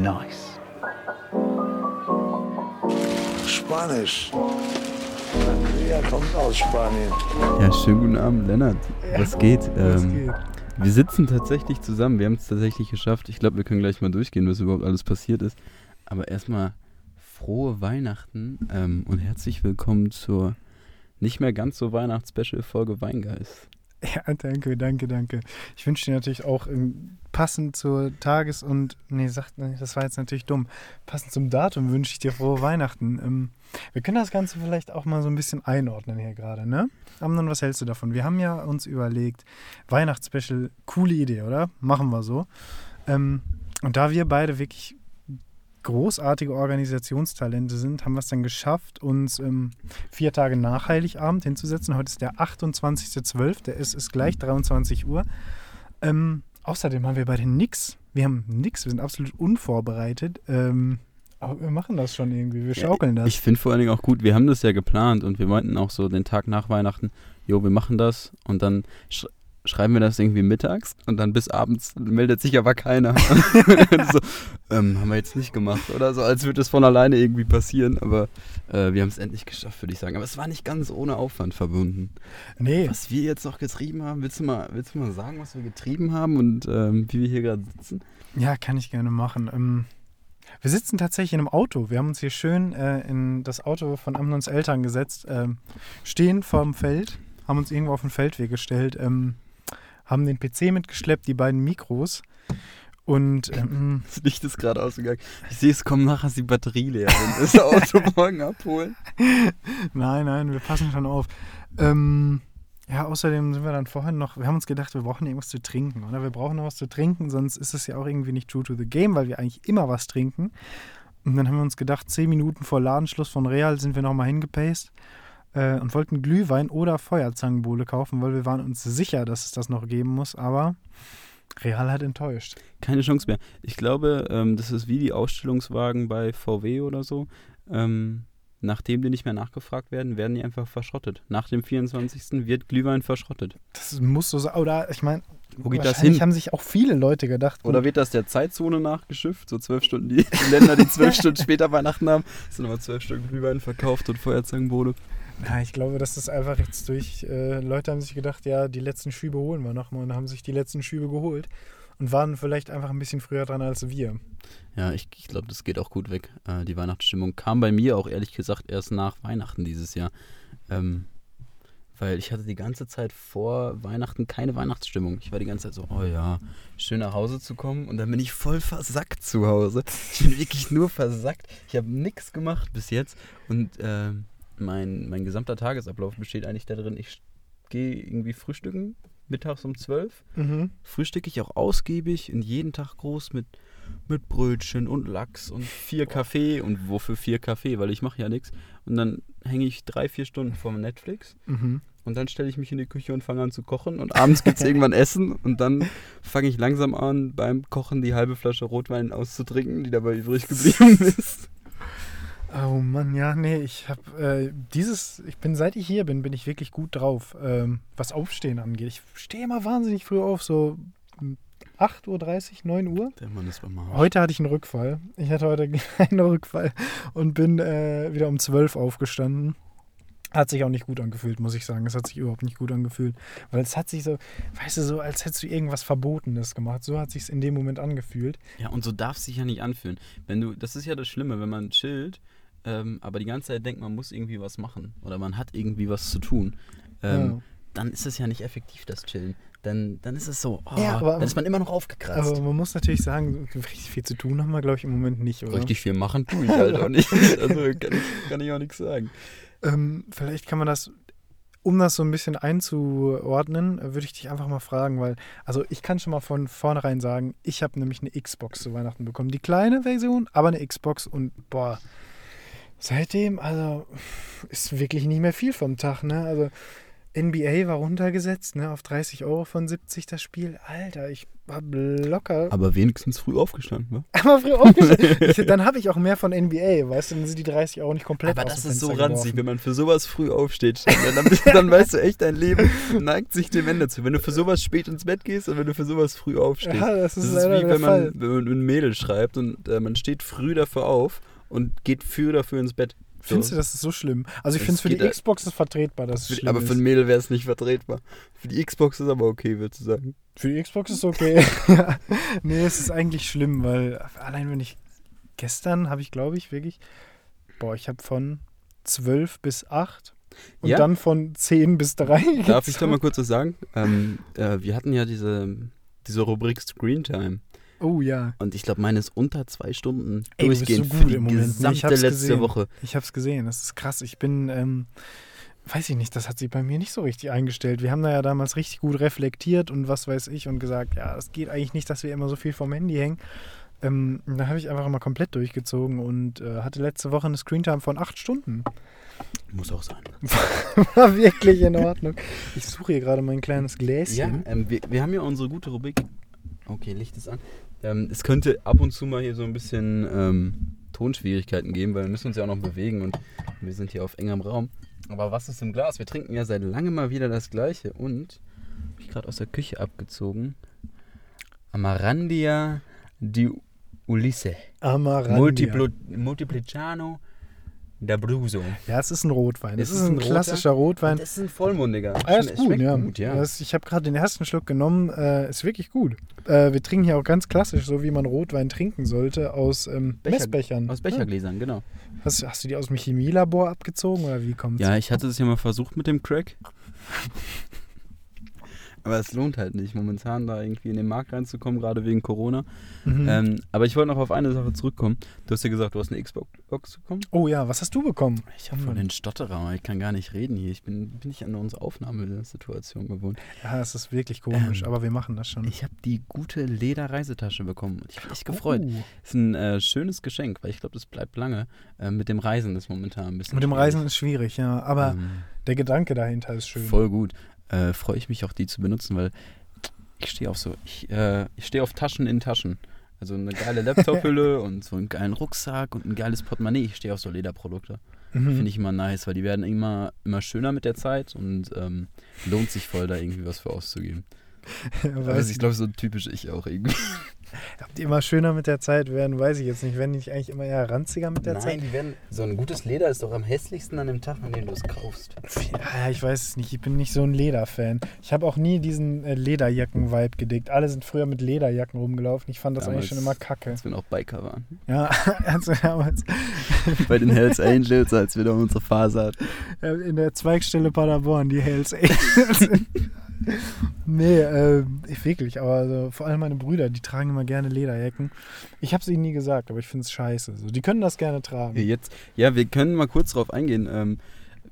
Nice. Spanisch. Ja, kommt aus Spanien. Ja, schönen guten Abend, Lennart. Was geht? Was Ähm? Wir sitzen tatsächlich zusammen. Wir haben es tatsächlich geschafft. Ich glaube, wir können gleich mal durchgehen, was überhaupt alles passiert ist. Aber erstmal frohe Weihnachten ähm, und herzlich willkommen zur nicht mehr ganz so Weihnachts-Special-Folge Weingeist. Ja, danke, danke, danke. Ich wünsche dir natürlich auch ähm, passend zur Tages- und, nee, sagt, nee, das war jetzt natürlich dumm. Passend zum Datum wünsche ich dir frohe Weihnachten. Ähm, wir können das Ganze vielleicht auch mal so ein bisschen einordnen hier gerade, ne? Amnon, was hältst du davon? Wir haben ja uns überlegt, Weihnachtsspecial, coole Idee, oder? Machen wir so. Ähm, und da wir beide wirklich großartige Organisationstalente sind, haben wir es dann geschafft, uns ähm, vier Tage nach Heiligabend hinzusetzen. Heute ist der 28.12., es ist gleich 23 Uhr. Ähm, außerdem haben wir beide nix. Wir haben nix, wir sind absolut unvorbereitet. Ähm, aber wir machen das schon irgendwie, wir schaukeln das. Ich finde vor allen Dingen auch gut, wir haben das ja geplant und wir meinten auch so den Tag nach Weihnachten, jo, wir machen das und dann schreiben wir das irgendwie mittags und dann bis abends meldet sich aber keiner. so, ähm, haben wir jetzt nicht gemacht oder so, als würde es von alleine irgendwie passieren, aber äh, wir haben es endlich geschafft, würde ich sagen. Aber es war nicht ganz ohne Aufwand verbunden. nee, Was wir jetzt noch getrieben haben, willst du mal, willst du mal sagen, was wir getrieben haben und ähm, wie wir hier gerade sitzen? ja, kann ich gerne machen. Ähm, wir sitzen tatsächlich in einem Auto. Wir haben uns hier schön äh, in das Auto von Amnons Eltern gesetzt, ähm, stehen vorm Feld, haben uns irgendwo auf den Feldweg gestellt, ähm, haben den PC mitgeschleppt, die beiden Mikros und ähm, Das Licht ist gerade ausgegangen. Ich sehe, es kommen nachher ist die Batterie leer. Wir das Auto morgen abholen. Nein, nein, wir passen schon auf. Ähm, ja, außerdem sind wir dann vorhin noch, wir haben uns gedacht, wir brauchen irgendwas zu trinken, oder? Wir brauchen noch was zu trinken, sonst ist es ja auch irgendwie nicht true to the game, weil wir eigentlich immer was trinken. Und dann haben wir uns gedacht, zehn Minuten vor Ladenschluss von Real sind wir nochmal hingepaced äh, und wollten Glühwein oder Feuerzangenbowle kaufen, weil wir waren uns sicher, dass es das noch geben muss, aber Real hat enttäuscht. Keine Chance mehr. Ich glaube, ähm, das ist wie die Ausstellungswagen bei VW oder so. Ähm, nachdem die nicht mehr nachgefragt werden, werden die einfach verschrottet. Nach dem 24. wird Glühwein verschrottet. Das muss so sein. Oder ich meine, Wo geht das hin? haben sich auch viele Leute gedacht. Oder wird das der Zeitzone nachgeschifft? So zwölf Stunden, die, die Länder, die zwölf Stunden später Weihnachten haben, sind nochmal zwölf Stunden Glühwein verkauft und Feuerzangenbowle. Ja, ich glaube, das ist einfach jetzt durch. Äh, Leute haben sich gedacht, ja, die letzten Schübe holen wir nochmal und haben sich die letzten Schübe geholt und waren vielleicht einfach ein bisschen früher dran als wir. Ja, ich, ich glaube, das geht auch gut weg. Äh, die Weihnachtsstimmung kam bei mir auch ehrlich gesagt erst nach Weihnachten dieses Jahr. Ähm, weil ich hatte die ganze Zeit vor Weihnachten keine Weihnachtsstimmung. Ich war die ganze Zeit so, oh ja, schön nach Hause zu kommen. Und dann bin ich voll versackt zu Hause. Ich bin wirklich nur versackt. Ich habe nichts gemacht bis jetzt. Und ähm, mein, mein gesamter Tagesablauf besteht eigentlich darin, ich gehe irgendwie frühstücken, mittags um 12 Mhm. frühstücke ich auch ausgiebig und jeden Tag groß mit, mit Brötchen und Lachs und vier Kaffee. Und wofür vier Kaffee? Weil ich mache ja nichts. Und dann hänge ich drei, vier Stunden vor Netflix Mhm. und dann stelle ich mich in die Küche und fange an zu kochen. Und abends gibt es irgendwann Essen und dann fange ich langsam an, beim Kochen die halbe Flasche Rotwein auszutrinken, die dabei übrig geblieben ist. Oh Mann, ja, nee, ich habe äh, dieses, ich bin, seit ich hier bin, bin ich wirklich gut drauf, ähm, was Aufstehen angeht. Ich stehe immer wahnsinnig früh auf, so hm, 8.30 Uhr, 9 Uhr. Der Mann ist beim Arsch. Heute hatte ich einen Rückfall. Ich hatte heute einen Rückfall und bin äh, wieder um 12 aufgestanden. Hat sich auch nicht gut angefühlt, muss ich sagen. Es hat sich überhaupt nicht gut angefühlt. Weil es hat sich so, weißt du, so, als hättest du irgendwas Verbotenes gemacht. So hat sich in dem Moment angefühlt. Ja, und so darf es sich ja nicht anfühlen. Wenn du, das ist ja das Schlimme, wenn man chillt, ähm, aber die ganze Zeit denkt, man muss irgendwie was machen oder man hat irgendwie was zu tun, ähm, Ja. dann ist es ja nicht effektiv, das Chillen. Dann, dann ist es so, oh, Ja, aber- dann ist man immer noch aufgekratzt. Aber man muss natürlich sagen, richtig viel zu tun haben wir, glaube ich, im Moment nicht, oder? Richtig viel machen tue ich halt auch nicht. Also kann ich, kann ich auch nichts sagen. Ähm, vielleicht kann man das, um das so ein bisschen einzuordnen, äh, würde ich dich einfach mal fragen, weil, also ich kann schon mal von vornherein sagen, ich habe nämlich eine Xbox zu Weihnachten bekommen. Die kleine Version, aber eine Xbox und boah, seitdem, also ist wirklich nicht mehr viel vom Tag, ne? Also NBA war runtergesetzt, ne, auf 30 Euro von 70 das Spiel. Alter, ich war locker. Aber wenigstens früh aufgestanden, wa? Aber früh aufgestanden. Ich- dann habe ich auch mehr von NBA, weißt du, dann sind die 30 Euro nicht komplett Aber das ist so Fenster ranzig, geworfen. wenn man für sowas früh aufsteht. Dann, bist- dann weißt du echt, dein Leben neigt sich dem Ende zu. Wenn du für sowas spät ins Bett gehst und wenn du für sowas früh aufstehst. Ja, das ist, das ist wie wenn man, wenn man ein Mädel schreibt und äh, man steht früh dafür auf und geht früh dafür ins Bett. So. Findest du, das ist so schlimm? Also ich finde es für die da- Xbox ist vertretbar, dass es Für aber für ein Mädel wäre es nicht vertretbar. Für die Xbox ist aber okay, würdest du sagen. Für die Xbox ist okay. Ja. nee, es ist eigentlich schlimm, weil allein wenn ich gestern habe ich glaube ich wirklich boah, ich habe von 12 bis 8 und Ja? dann von 10 bis 3. Darf ich da mal kurz was sagen? Ähm, äh, wir hatten ja diese, diese Rubrik Screen Time. Oh ja, Und ich glaube, meine ist unter zwei Stunden Ey, du durchgehend so für gut die im Moment, ne? Ich gesamte hab's letzte gesehen. Woche. ich habe es gesehen. Das ist krass. Ich bin ähm, weiß ich nicht, das hat sich bei mir nicht so richtig eingestellt. Wir haben da ja damals richtig gut reflektiert und was weiß ich und gesagt, ja, es geht eigentlich nicht, dass wir immer so viel vom Handy hängen. Ähm, da habe ich einfach mal komplett durchgezogen und äh, hatte letzte Woche eine Screentime von 8 Stunden. Muss auch sein. War wirklich in Ordnung. Ich suche hier gerade mein kleines Gläschen. Ja, ähm, wir, wir haben ja unsere gute Rubrik. Okay, Licht ist an. Ähm, es könnte ab und zu mal hier so ein bisschen ähm, Tonschwierigkeiten geben, weil wir müssen uns ja auch noch bewegen und wir sind hier auf engem Raum. Aber was ist im Glas? Wir trinken ja seit langem mal wieder das Gleiche und habe ich gerade aus der Küche abgezogen. Amarandia di Ulisse. Amarandia. Multiplo, Multipliciano d'Abruzzo. Ja, es ist ein Rotwein. Es Es ist, ist ein ein roter? klassischer Rotwein. Das ist ein vollmundiger. Ah, ist gut, ja. gut, ja. Das, ich habe gerade den ersten Schluck genommen. Äh, ist wirklich gut. Äh, wir trinken hier auch ganz klassisch, so wie man Rotwein trinken sollte, aus ähm, Becher- Messbechern. Aus Bechergläsern, genau. Ja. Hast, hast du die aus dem Chemielabor abgezogen oder wie kommt's? Ja, ich hatte es ja mal versucht mit dem Crack. Aber es lohnt halt nicht, momentan da irgendwie in den Markt reinzukommen, gerade wegen Corona. Mhm. Ähm, aber ich wollte noch auf eine Sache zurückkommen. Du hast ja gesagt, du hast eine Xbox bekommen. oh ja, was hast du bekommen? Ich habe voll den Stotterer, ich kann gar nicht reden hier. Ich bin, bin nicht an unsere Aufnahmesituation gewohnt. Ja, es ist wirklich komisch, Ähm, aber wir machen das schon. Ich habe die gute Leder-Reisetasche bekommen und ich bin echt gefreut. Oh. Ist ein äh, schönes Geschenk, weil ich glaube, das bleibt lange. Äh, mit dem Reisen ist momentan ein bisschen Mit dem schwierig. Reisen ist schwierig, ja. Aber Ähm, der Gedanke dahinter ist schön. Voll gut. Äh, Freue ich mich auch, die zu benutzen, weil ich stehe auf so, ich, äh, ich stehe auf Taschen in Taschen. Also eine geile Laptop-Hülle und so einen geilen Rucksack und ein geiles Portemonnaie. Ich stehe auf so Lederprodukte. Mhm. Finde ich immer nice, weil die werden immer, immer schöner mit der Zeit und ähm, lohnt sich voll, da irgendwie was für auszugeben. Aber Weiß das ich glaube so typisch ich auch irgendwie. Ob die immer schöner mit der Zeit werden, weiß ich jetzt nicht. Werden die nicht eigentlich immer eher ranziger mit der Nein, Zeit? die werden. So ein gutes Leder ist doch am hässlichsten an dem Tag, an dem du es kaufst. Ja, ich weiß es nicht. Ich bin nicht so ein Lederfan. Ich habe auch nie diesen äh, Lederjacken-Vibe gedickt. Alle sind früher mit Lederjacken rumgelaufen. Ich fand das eigentlich schon immer kacke. Als wir noch Biker waren. Ja, also damals Bei den Hells Angels, als wir da unsere Phase hatten. in der Zweigstelle Paderborn, die Hells Angels. nee, äh, ich wirklich. Aber also, vor allem meine Brüder, die tragen immer gerne Lederjacken. Ich habe es ihnen nie gesagt, aber ich finde es scheiße. So, die können das gerne tragen. Jetzt, ja, wir können mal kurz drauf eingehen. Ähm,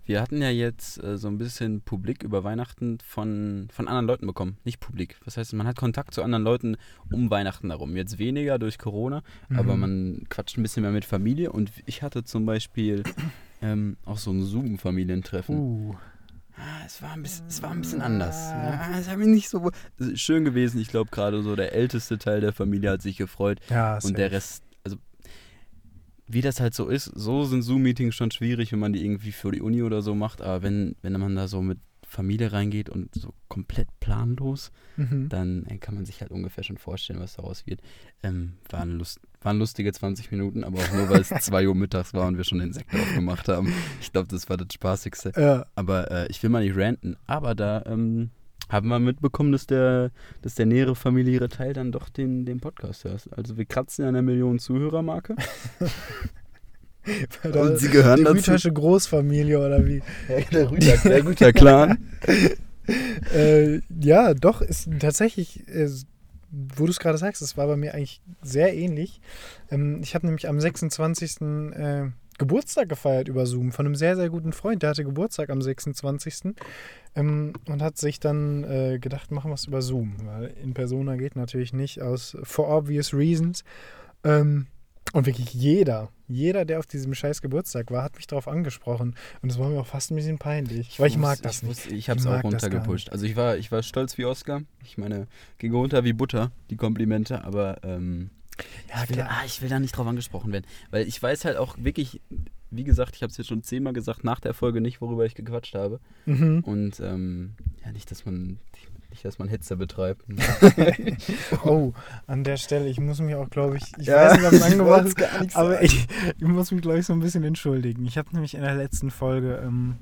wir hatten ja jetzt äh, so ein bisschen Publik über Weihnachten von, von anderen Leuten bekommen. Nicht Publik. Das heißt, man hat Kontakt zu anderen Leuten um Weihnachten herum. Jetzt weniger durch Corona, aber Mhm. man quatscht ein bisschen mehr mit Familie. Und ich hatte zum Beispiel ähm, auch so ein Zoom-Familientreffen. Uh. Ah, es, war ein bisschen, es war ein bisschen anders. Ja, es hat mich nicht so schön gewesen. Ich glaube, gerade so der älteste Teil der Familie hat sich gefreut. Ja, Und der Rest, also wie das halt so ist, so sind Zoom-Meetings schon schwierig, wenn man die irgendwie für die Uni oder so macht. Aber wenn, wenn man da so mit Familie reingeht und so komplett planlos, Mhm. dann äh, kann man sich halt ungefähr schon vorstellen, was daraus wird. Ähm, waren, Lust, waren lustige 20 Minuten, aber auch nur, weil es 2 Uhr mittags war und wir schon den Sekt aufgemacht haben. Ich glaube, das war das Spaßigste. Ja. Aber äh, ich will mal nicht ranten, aber da ähm, haben wir mitbekommen, dass der, dass der nähere familiäre Teil dann doch den, den Podcast hört. Also wir kratzen an der Million Zuhörermarke. Und sie gehören die dazu. Großfamilie oder wie? der Rüter, der Rüter Clan. äh, ja, doch, ist tatsächlich, äh, wo du es gerade sagst, es war bei mir eigentlich sehr ähnlich. Ähm, ich habe nämlich am 26. Äh, Geburtstag gefeiert über Zoom von einem sehr, sehr guten Freund. Der hatte Geburtstag am 26. Ähm, und hat sich dann äh, gedacht, machen wir es über Zoom, weil in Persona geht natürlich nicht aus for obvious reasons. Ähm, Und wirklich jeder, jeder, der auf diesem scheiß Geburtstag war, hat mich darauf angesprochen. Und das war mir auch fast ein bisschen peinlich, weil ich mag das ich nicht. Wusste, ich habe es Ich auch runtergepusht. Also ich war, ich war stolz wie Oscar. Ich meine, ging runter wie Butter, die Komplimente, aber ähm, Ja, ich, will, klar. ah, ich will da nicht drauf angesprochen werden. Weil ich weiß halt auch wirklich, wie gesagt, ich habe es jetzt schon zehnmal gesagt, nach der Folge nicht, worüber ich gequatscht habe. Mhm. Und ähm, ja, nicht, dass man nicht, dass man Hetze betreibt. Oh, an der Stelle, ich muss mich auch, glaube ich, ich Ja, weiß nicht, ob es ich angebracht ist, aber ich, ich muss mich, glaube ich, so ein bisschen entschuldigen. Ich habe nämlich in der letzten Folge, ähm,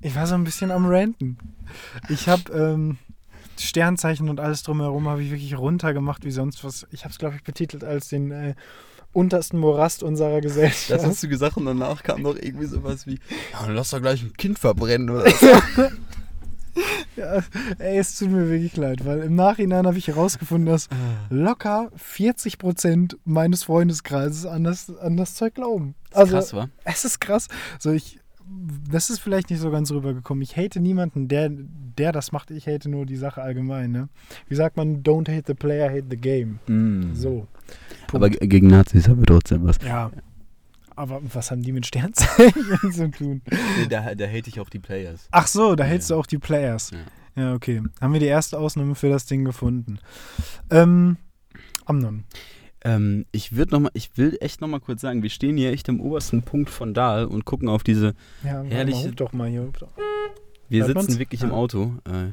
ich war so ein bisschen am Ranten. Ich habe ähm, Sternzeichen und alles drumherum habe ich wirklich runtergemacht wie sonst was. Ich habe es, glaube ich, betitelt als den äh, untersten Morast unserer Gesellschaft. Das hast du gesagt und danach kam noch irgendwie sowas wie, ja, dann lass doch gleich ein Kind verbrennen oder so. Ja, ey, es tut mir wirklich leid, weil im Nachhinein habe ich herausgefunden, dass locker 40% meines Freundeskreises an das, an das Zeug glauben. Also, krass, wa? Es ist krass. So, ich, das ist vielleicht nicht so ganz rübergekommen. Ich hate niemanden, der, der das macht. Ich hate nur die Sache allgemein. Ne? Wie sagt man, don't hate the player, hate the game. Mm. So. Aber g- gegen Nazis haben wir trotzdem was. Ja. Aber was haben die mit Sternzeichen zu tun? Nee, da, da hate ich auch die Players. Ach so, da Ja. hältst du auch die Players. Ja. Ja, okay. Haben wir die erste Ausnahme für das Ding gefunden. Ähm, Amnon. Ähm, ich würde noch mal, ich will echt noch mal kurz sagen, wir stehen hier echt am obersten Punkt von Dahl und gucken auf diese. Ja, Herrliche- Mal, doch mal hier. Wir Hört sitzen man's? wirklich im Ja. Auto. Äh,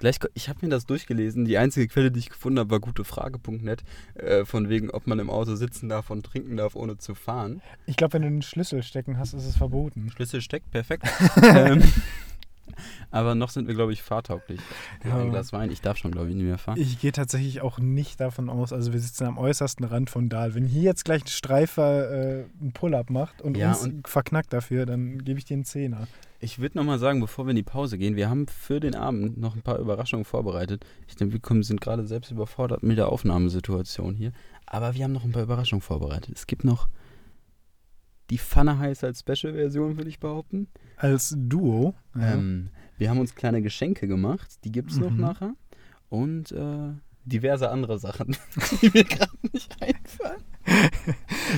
gleich, ich habe mir das durchgelesen. Die einzige Quelle, die ich gefunden habe, war gutefrage.net. Äh, von wegen, ob man im Auto sitzen darf und trinken darf, ohne zu fahren. Ich glaube, wenn du den Schlüssel stecken hast, ist es verboten. Schlüssel steckt, perfekt. ähm, aber noch sind wir, glaube ich, fahrtauglich. Ja. Ein Glas Wein, ich darf schon, glaube ich, nicht mehr fahren. Ich gehe tatsächlich auch nicht davon aus, also wir sitzen am äußersten Rand von Dahl. Wenn hier jetzt gleich ein Streifer äh, einen Pull-up macht und Ja, uns und- verknackt dafür, dann gebe ich dir einen Zehner. Ich würde noch mal sagen, bevor wir in die Pause gehen, wir haben für den Abend noch ein paar Überraschungen vorbereitet. Ich denke, wir kommen, sind gerade selbst überfordert mit der Aufnahmesituation hier. Aber wir haben noch ein paar Überraschungen vorbereitet. Es gibt noch die Pfanne heiß als Special-Version, würde ich behaupten. Als Duo. Ja. Ähm, wir haben uns kleine Geschenke gemacht, die gibt es noch Mhm. nachher. Und äh, diverse andere Sachen, die mir gerade nicht einfallen.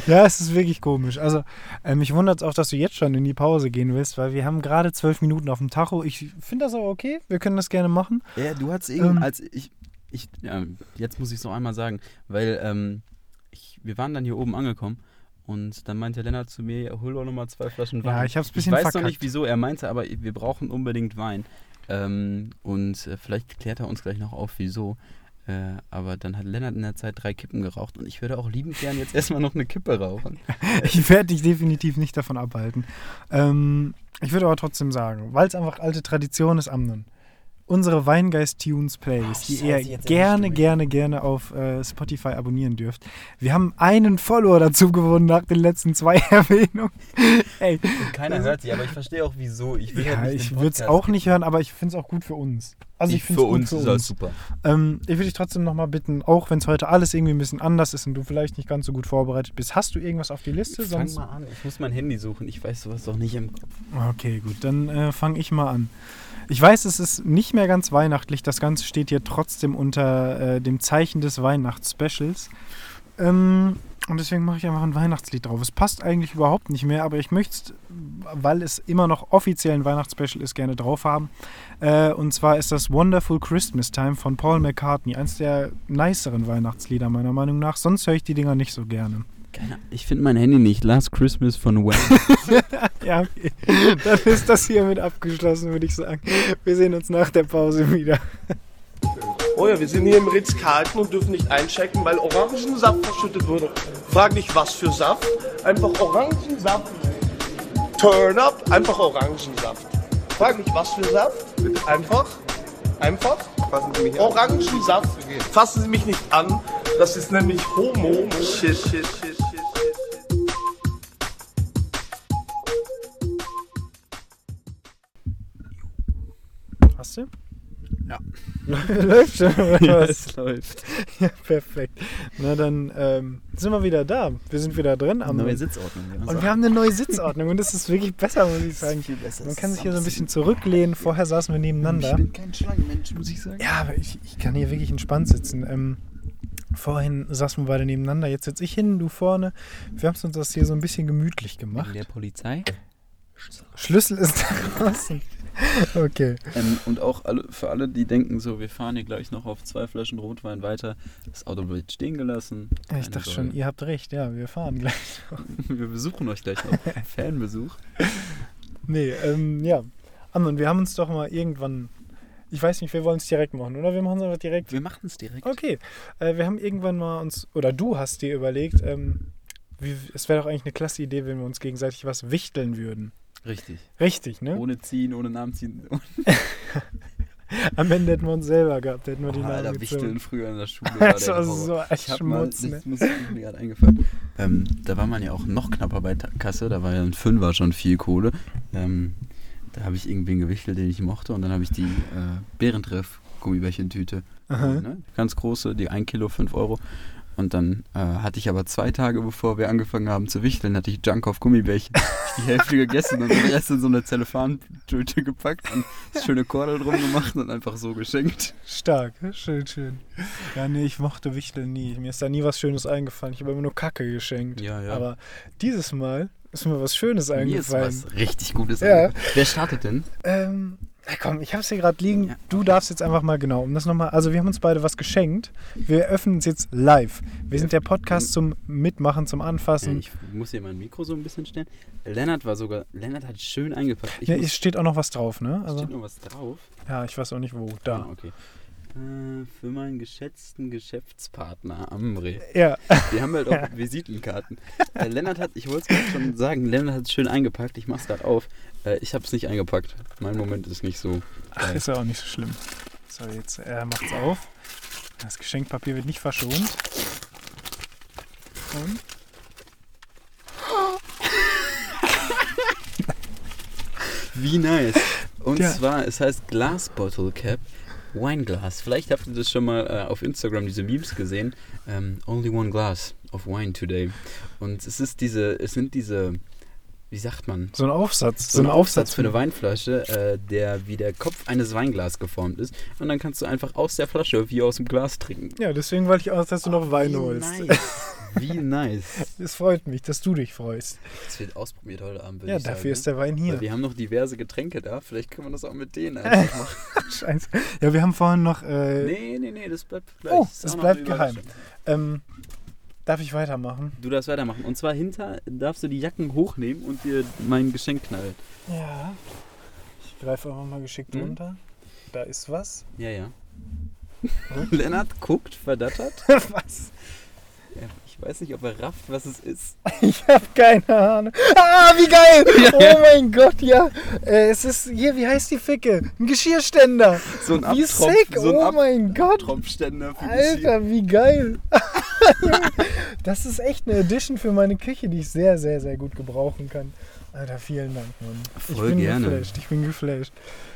Ja, es ist wirklich komisch. Also, äh, mich wundert es auch, dass du jetzt schon in die Pause gehen willst, weil wir haben gerade zwölf Minuten auf dem Tacho. Ich finde das aber okay. Wir können das gerne machen. Ja, du hattest eben, Ähm. als ich, ich ja, jetzt muss ich es noch einmal sagen, weil ähm, ich, wir waren dann hier oben angekommen und dann meinte Lennart zu mir, ja, hol doch nochmal zwei Flaschen Wein. Ja, ich hab's ein Ich bisschen weiß noch verkackt. nicht wieso, er meinte aber, wir brauchen unbedingt Wein. Ähm, und äh, vielleicht klärt er uns gleich noch auf, wieso. Äh, aber dann hat Lennart in der Zeit drei Kippen geraucht und ich würde auch liebend gern jetzt erstmal noch eine Kippe rauchen. Ich werde dich definitiv nicht davon abhalten. Ähm, ich würde aber trotzdem sagen, weil es einfach alte Tradition ist, Amnon. Unsere Weingeist-Tunes Playlist, Ach, die ihr gerne, gerne, gerne auf äh, Spotify abonnieren dürft. Wir haben einen Follower dazu gewonnen nach den letzten zwei Erwähnungen. Ey, Und keiner hört sie, aber ich verstehe auch wieso. Ich will ja, nicht ich würde es auch nicht hören, aber ich finde es auch gut für uns. Also ich, Ich- finde für es gut uns für ist uns. super. Ähm, ich würde dich trotzdem nochmal bitten, auch wenn es heute alles irgendwie ein bisschen anders ist und du vielleicht nicht ganz so gut vorbereitet bist, hast du irgendwas auf die Liste? Fang mal an, ich muss mein Handy suchen. Ich weiß sowas doch nicht im Kopf. Okay, gut, dann äh, fange ich mal an. Ich weiß, es ist nicht mehr ganz weihnachtlich. Das Ganze steht hier trotzdem unter äh, dem Zeichen des Weihnachtsspecials. Ähm, und deswegen mache ich einfach ein Weihnachtslied drauf. Es passt eigentlich überhaupt nicht mehr, aber ich möchte es, weil es immer noch offiziell ein Weihnachtsspecial ist, gerne drauf haben. Äh, und zwar ist das Wonderful Christmas Time von Paul McCartney. Eins der niceren Weihnachtslieder meiner Meinung nach. Sonst höre ich die Dinger nicht so gerne. Keine, ich finde mein Handy nicht. Last Christmas von Wham. Ja, okay. Dann ist das hiermit abgeschlossen, würde ich sagen. Wir sehen uns nach der Pause wieder. Oh ja, wir sind hier im Ritz-Carlton und dürfen nicht einchecken, weil Orangensaft verschüttet wurde. Frag nicht, was für Saft. Einfach Orangensaft. Turn up, einfach Orangensaft. Frag nicht, was für Saft. Einfach, einfach Fassen Sie mich an. Orangensaft. Fassen Sie mich nicht an. Das ist nämlich Homo. Shit, shit, shit, shit, shit. Hast du? Ja. Läuft schon, oder ja, was? es läuft. Ja, perfekt. Na dann ähm, sind wir wieder da. Wir sind wieder drin. Am Neue Sitzordnung. ja. und wir haben eine neue Sitzordnung und das ist wirklich besser, muss ich sagen. Viel besser. Man kann sich hier so ein bisschen zurücklehnen. Vorher saßen wir Ich nebeneinander. bin kein Schlangenmensch, muss ich sagen. Ja, aber ich, ich kann hier wirklich entspannt sitzen. Ähm, Vorhin saßen wir beide nebeneinander, jetzt sitze ich hin, du vorne. Wir haben uns das hier so ein bisschen gemütlich gemacht. der Polizei. Schlüssel ist draußen. Okay. Ähm, und auch alle, für alle, die denken so, wir fahren hier gleich noch auf zwei Flaschen Rotwein weiter. Das Auto wird stehen gelassen. Ja, ich dachte Sorge. schon, ihr habt recht, ja, wir fahren gleich. Wir besuchen euch gleich noch. Fanbesuch. Nee, ähm, ja. Amnon, wir haben uns doch mal irgendwann. Ich weiß nicht, wir wollen es direkt machen, oder? Wir machen es einfach direkt. Wir machen es direkt. Okay. Äh, wir haben irgendwann mal uns, oder du hast dir überlegt, ähm, wie, es wäre doch eigentlich eine klasse Idee, wenn wir uns gegenseitig was wichteln würden. Richtig. Richtig, ne? Ohne ziehen, ohne Namen ziehen. Am Ende hätten wir uns selber gehabt, hätten wir die Oh, Namen Alter. Wichteln früher in der Schule. Das war so ein Ich hab mal, Schmutz, ne? das muss ist mir gerade eingefallen. Ähm, da war man ja auch noch knapper bei Kasse, da war ja ein Fünfer schon viel Kohle. Ähm, da habe ich irgendwen gewichtelt, den ich mochte und dann habe ich die äh, Bärentreff Gummibärchentüte. Ne? Ganz große, die 1 Kilo, 5 Euro. Und dann äh, hatte ich aber zwei Tage, bevor wir angefangen haben zu wichteln, hatte ich Junk auf Gummibärchen. Die Hälfte gegessen und den Rest in so eine Zellophantüte gepackt und das schöne Kordel drum gemacht und einfach so geschenkt. Stark, schön, schön. Ja, nee, ich mochte Wichteln nie. Mir ist da nie was Schönes eingefallen. Ich habe immer nur Kacke geschenkt. Ja, ja. Aber dieses Mal ist mir was Schönes Mir ist eingefallen. was richtig Gutes Ja. eingefallen. Wer startet denn? Ähm, na komm, ich hab's hier gerade liegen. Ja. Du darfst jetzt einfach mal genau, um das nochmal. Also, wir haben uns beide was geschenkt. Wir öffnen es jetzt live. Wir sind der Podcast zum Mitmachen, zum Anfassen. ich muss hier mein Mikro so ein bisschen stellen. Lennart war sogar, Lennart hat schön eingepackt. Ich Ja, muss, es steht auch noch was drauf, ne? Also, steht noch was drauf. ja, ich weiß auch nicht wo. Ah, Da. okay. Äh, für meinen geschätzten Geschäftspartner Ambre. Ja, Wir haben halt auch Visitenkarten. Äh, Lennart hat, ich wollte es gerade schon sagen, Lennart hat es schön eingepackt. Ich mach's gerade auf. Äh, ich habe es nicht eingepackt. Mein Moment ist nicht so. Ach, ist ja auch nicht so schlimm. So, jetzt er macht's auf. Das Geschenkpapier wird nicht verschont. Und? Wie nice. Und Ja. zwar, es heißt Glass Bottle Cap Wineglass. Vielleicht habt ihr das schon mal äh, auf Instagram, diese Memes gesehen. Ähm, only one glass of wine today. Und es ist diese, es sind diese, wie sagt man? So ein Aufsatz. So ein Aufsatz für eine Weinflasche, äh, der wie der Kopf eines Weinglas geformt ist. Und dann kannst du einfach aus der Flasche wie aus dem Glas trinken. Ja, deswegen wollte ich auch, dass du noch Wein wie holst. Nice. Wie nice. Es freut mich, dass du dich freust. Das wird ausprobiert heute Abend. Ja, dafür sagen. ist der Wein hier. Weil wir haben noch diverse Getränke da. Vielleicht können wir das auch mit denen einfach machen. Scheiße. Ja, wir haben vorhin noch. Äh, Nee, nee, nee, das bleibt gleich. Oh, noch bleibt geheim. Ähm, darf ich weitermachen? Du darfst weitermachen. Und zwar hinter darfst du die Jacken hochnehmen und dir mein Geschenk knallen. Ja. Ich greife einfach mal geschickt Hm? runter. Da ist was. Ja, ja. Lennart guckt, verdattert. was? Ja, ich weiß nicht, ob er rafft, was es ist. Ich habe keine Ahnung. Ah, wie geil! Oh mein Gott, ja. Äh, es ist hier, wie heißt die Ficke? Ein Geschirrständer. So ein Wie Abtropf, sick! so ein oh mein Gott. Abtropfständer für Geschirr. Alter, wie geil. das ist echt eine Edition für meine Küche, die ich sehr, sehr, sehr gut gebrauchen kann. Alter, vielen Dank, Mann. ich Voll bin gerne. geflasht, ich bin geflasht.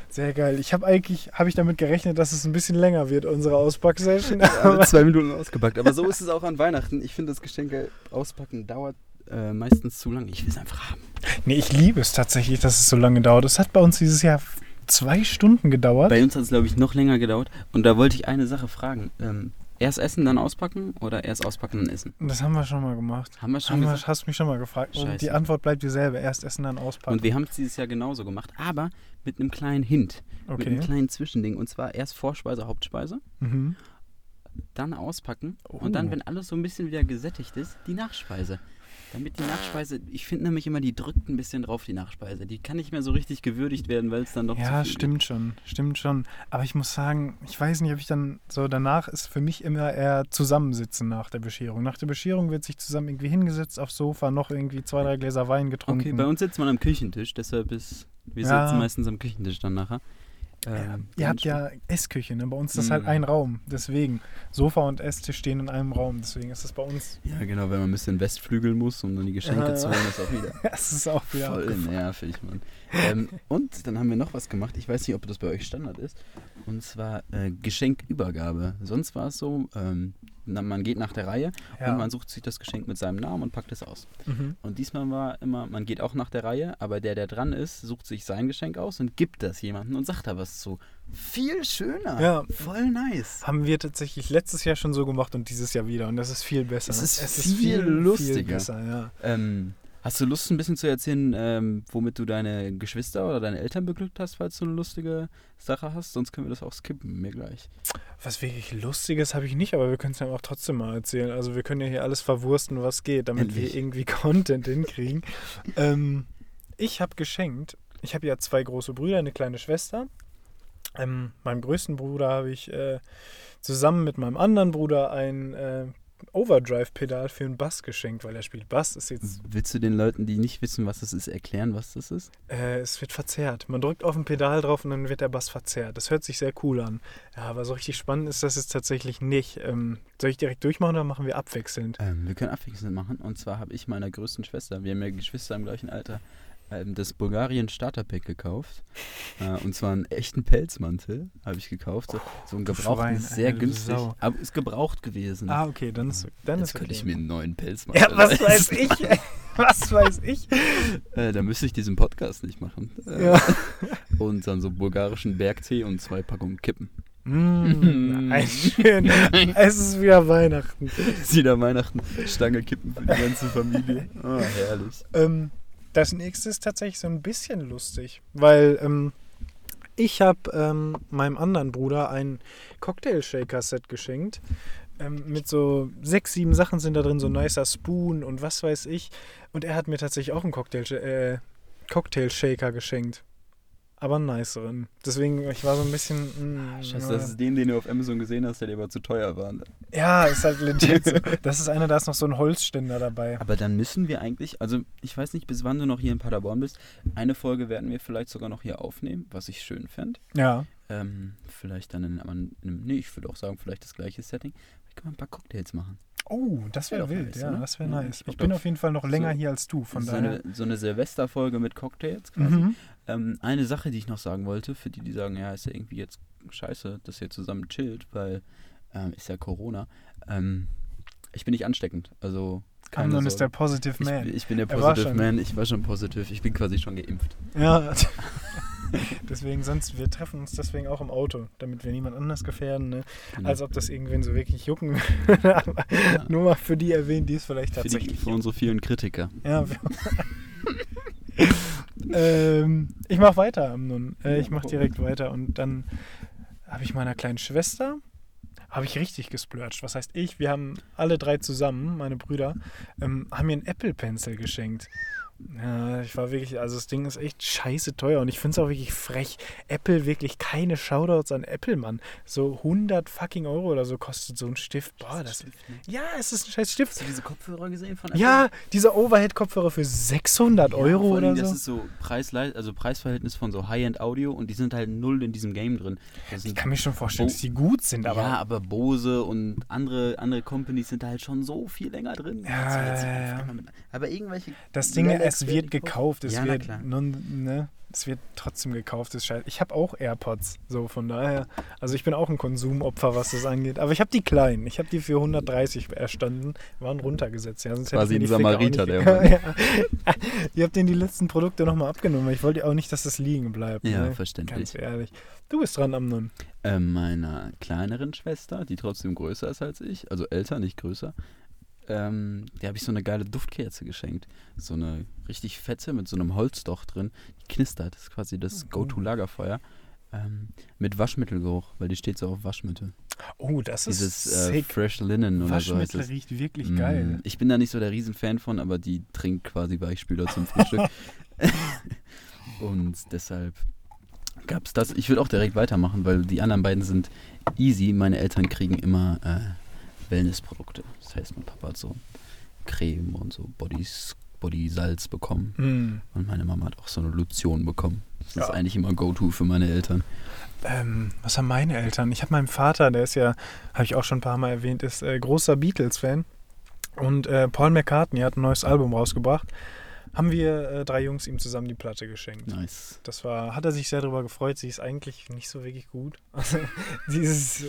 Sehr geil. Ich habe eigentlich, habe ich damit gerechnet, dass es ein bisschen länger wird, unsere Auspacksession. Alle zwei Minuten ausgepackt. Aber so ist es auch an Weihnachten. Ich finde, das Geschenke auspacken dauert äh, meistens zu lange. Ich will es einfach haben. nee, ich liebe es tatsächlich, dass es so lange dauert. Es hat bei uns dieses Jahr zwei Stunden gedauert. Bei uns hat es, glaube ich, noch länger gedauert. Und da wollte ich eine Sache fragen. Ähm, erst essen, dann auspacken oder erst auspacken, dann essen? Das haben wir schon mal gemacht. Haben wir schon Haben wir, hast mich schon mal gefragt. Und Scheiße. die Antwort bleibt dieselbe. Erst essen, dann auspacken. Und wir haben es dieses Jahr genauso gemacht, aber mit einem kleinen Hint. Mit einem okay. kleinen Zwischending. Und zwar erst Vorspeise, Hauptspeise, Mhm. dann auspacken Oh. und dann, wenn alles so ein bisschen wieder gesättigt ist, die Nachspeise. Damit die Nachspeise, ich finde nämlich immer, die drückt ein bisschen drauf, die Nachspeise. Die kann nicht mehr so richtig gewürdigt werden, weil es dann doch Ja, stimmt schon, stimmt schon. Aber ich muss sagen, ich weiß nicht, ob ich dann so danach ist für mich immer eher zusammensitzen nach der Bescherung. Nach der Bescherung wird sich zusammen irgendwie hingesetzt aufs Sofa, noch irgendwie zwei, drei Gläser Wein getrunken. Okay, bei uns sitzt man am Küchentisch, deshalb ist. Wir Ja. sitzen meistens am Küchentisch dann nachher. Ja, Ähm, ihr habt ja Essküche, ne? Bei uns ist das halt Mhm. ein Raum. Deswegen. Sofa und Esstisch stehen in einem Raum. Deswegen ist das bei uns. Ja, genau, wenn man ein bisschen Westflügeln muss, um dann die Geschenke Ja, zu ja. holen, ist auch wieder Das ist auch wieder. voll nervig, Mann. Ähm, und dann haben wir noch was gemacht. Ich weiß nicht, ob das bei euch Standard ist. Und zwar äh, Geschenkübergabe. Sonst war es so, ähm, na, man geht nach der Reihe Ja. und man sucht sich das Geschenk mit seinem Namen und packt es aus. Mhm. Und diesmal war immer, man geht auch nach der Reihe, aber der, der dran ist, sucht sich sein Geschenk aus und gibt das jemandem und sagt da was zu. Viel schöner. Ja. Voll nice. Haben wir tatsächlich letztes Jahr schon so gemacht und dieses Jahr wieder. Und das ist viel besser. Es ist viel lustiger. besser, ja. Ähm, hast du Lust, ein bisschen zu erzählen, ähm, womit du deine Geschwister oder deine Eltern beglückt hast, falls du eine lustige Sache hast? Sonst können wir das auch skippen, mir gleich. Was wirklich Lustiges habe ich nicht, aber wir können es ja auch trotzdem mal erzählen. Also wir können ja hier alles verwursten, was geht, damit Endlich. wir irgendwie Content hinkriegen. ähm, ich habe geschenkt, ich habe ja zwei große Brüder, eine kleine Schwester. Ähm, meinem größten Bruder habe ich äh, zusammen mit meinem anderen Bruder ein äh, Overdrive-Pedal für einen Bass geschenkt, weil er spielt Bass. Ist jetzt, Willst du den Leuten, die nicht wissen, was das ist, erklären, was das ist? äh, es wird verzerrt. Man drückt auf ein Pedal drauf und dann wird der Bass verzerrt. Das hört sich sehr cool an. Ja, aber so richtig spannend ist das jetzt tatsächlich nicht. Ähm, soll ich direkt durchmachen oder machen wir abwechselnd? Ähm, wir können abwechselnd machen. Und zwar habe ich meiner größten Schwester, wir haben ja Geschwister im gleichen Alter, ähm, das Bulgarien Starter Pack gekauft. Äh, und zwar einen echten Pelzmantel habe ich gekauft. So, so einen du gebrauchten, Schwein, sehr günstig. Sau. Aber ist gebraucht gewesen. Ah, okay, dann ist, dann Jetzt ist könnte okay. ich mir einen neuen Pelzmantel Ja, was weiß ich? Was weiß ich? Äh, da müsste ich diesen Podcast nicht machen. Äh, Ja. Und dann so bulgarischen Bergtee und zwei Packungen Kippen. Mm, ein schön. Es ist wieder Weihnachten. Sie da Weihnachten Stange Kippen für die ganze Familie. Oh, herrlich. Ähm, das nächste ist tatsächlich so ein bisschen lustig, weil ähm, ich habe ähm, meinem anderen Bruder ein Cocktail-Shaker-Set geschenkt. Ähm, mit so sechs, sieben Sachen sind da drin, so ein nicer Spoon und was weiß ich. Und er hat mir tatsächlich auch einen Cocktail, äh, Cocktail-Shaker geschenkt. Aber einen niceren. Deswegen, ich war so ein bisschen. mm, Scheiße, ja. das ist den, den du auf Amazon gesehen hast, der dir aber zu teuer war. ne? Ja, ist halt legit. so. Das ist einer, da ist noch so ein Holzständer dabei. Aber dann müssen wir eigentlich, also ich weiß nicht, bis wann du noch hier in Paderborn bist. Eine Folge werden wir vielleicht sogar noch hier aufnehmen, was ich schön fände. Ja. Ähm, vielleicht dann in, einem- in einem, nee, ich würde auch sagen, vielleicht das gleiche Setting. Wir können mal ein paar Cocktails machen. Oh, das wäre Wär wild, nice, ja, oder? das wäre nice. ich Ich bin auf jeden Fall noch länger so- hier als du, von so, daher. eine, so eine Silvesterfolge mit Cocktails quasi. Mhm. Ähm, eine Sache, die ich noch sagen wollte, für die, die sagen, ja, ist ja irgendwie jetzt scheiße, dass ihr zusammen chillt, weil ähm, ist ja Corona. Ähm, ich bin nicht ansteckend, also keine Amnon ist der. Positive ich, Man. ich bin der Er Positive. Man, ich war schon positiv, ich bin quasi schon geimpft. Ja. deswegen, sonst, wir treffen uns deswegen auch im Auto, damit wir niemand anders gefährden. Ne? Genau. Als ob das irgendwen so wirklich jucken würde. Aber Nur mal für die erwähnen, die es vielleicht für, die, tatsächlich für unsere vielen Kritiker. Ja. ähm, ich mache weiter, Amnon. Äh, ich mache direkt weiter und dann habe ich meiner kleinen Schwester habe ich richtig gesplurcht. Was heißt ich? Wir haben alle drei zusammen, meine Brüder, ähm, haben mir einen Apple Pencil geschenkt. Ja, ich war wirklich, also das Ding ist echt scheiße teuer und ich finde es auch wirklich frech. Apple wirklich keine Shoutouts an Apple, Mann. So 100 fucking Euro oder so kostet so ein Stift. Boah, das. Ja, es ist ein scheiß Stift. Hast du diese Kopfhörer gesehen von Ja, dieser Overhead-Kopfhörer für 600 Euro vor allem, oder Das so. ist so Preis, also Preisverhältnis von so High-End-Audio und die sind halt null in diesem Game drin. Das Ich kann mir schon vorstellen, Bo- dass die gut sind, aber. ja, aber Bose und andere, andere Companies sind da halt schon so viel länger drin. Ja, Das jetzt ja, ja. Aber irgendwelche. das Ding, Rolex es wird gekauft, es Ja, wird, non, ne, es wird trotzdem gekauft, ist scheiße. Ich habe auch AirPods, so von daher. Also ich bin auch ein Konsumopfer, was das angeht. Aber ich habe die kleinen, ich habe die für 130 erstanden, waren runtergesetzt. Ja, sonst hätte Quasi ich mir ein Samariter, der ja. Ihr habt denen die letzten Produkte nochmal abgenommen, weil ich wollte auch nicht, dass das liegen bleibt. Ja, ne? verständlich. Ganz ehrlich. Du bist dran, Amnon. Äh, meiner kleineren Schwester, die trotzdem größer ist als ich, also älter, nicht größer, ähm, der habe ich so eine geile Duftkerze geschenkt. So eine richtig fette mit so einem Holzdoch drin. Die knistert, das ist quasi das Go-To-Lagerfeuer. Ähm, mit Waschmittelgeruch, weil die steht so auf Waschmittel. Oh, das ist Dieses äh. Fresh Linen oder so Waschmittel es. riecht wirklich Mm, geil. Ich bin da nicht so der Riesenfan von, aber die trinkt quasi Weichspüler zum Frühstück. Und deshalb gab es das. Ich will auch direkt weitermachen, weil die anderen beiden sind easy. Meine Eltern kriegen immer äh, Wellnessprodukte. Heißt, mein Papa hat so Creme und so Bodys, Body-Salz bekommen. Mm. Und meine Mama hat auch so eine Lotion bekommen. Das ist Ja. eigentlich immer Go-To für meine Eltern. Ähm, was haben meine Eltern? Ich habe meinen Vater, der ist ja, habe ich auch schon ein paar Mal erwähnt, ist äh, großer Beatles-Fan. Und äh, Paul McCartney hat ein neues Album rausgebracht. Haben wir äh, drei Jungs ihm zusammen die Platte geschenkt. Nice. Das war, hat er sich sehr darüber gefreut. Sie ist eigentlich nicht so wirklich gut. Also, sie ist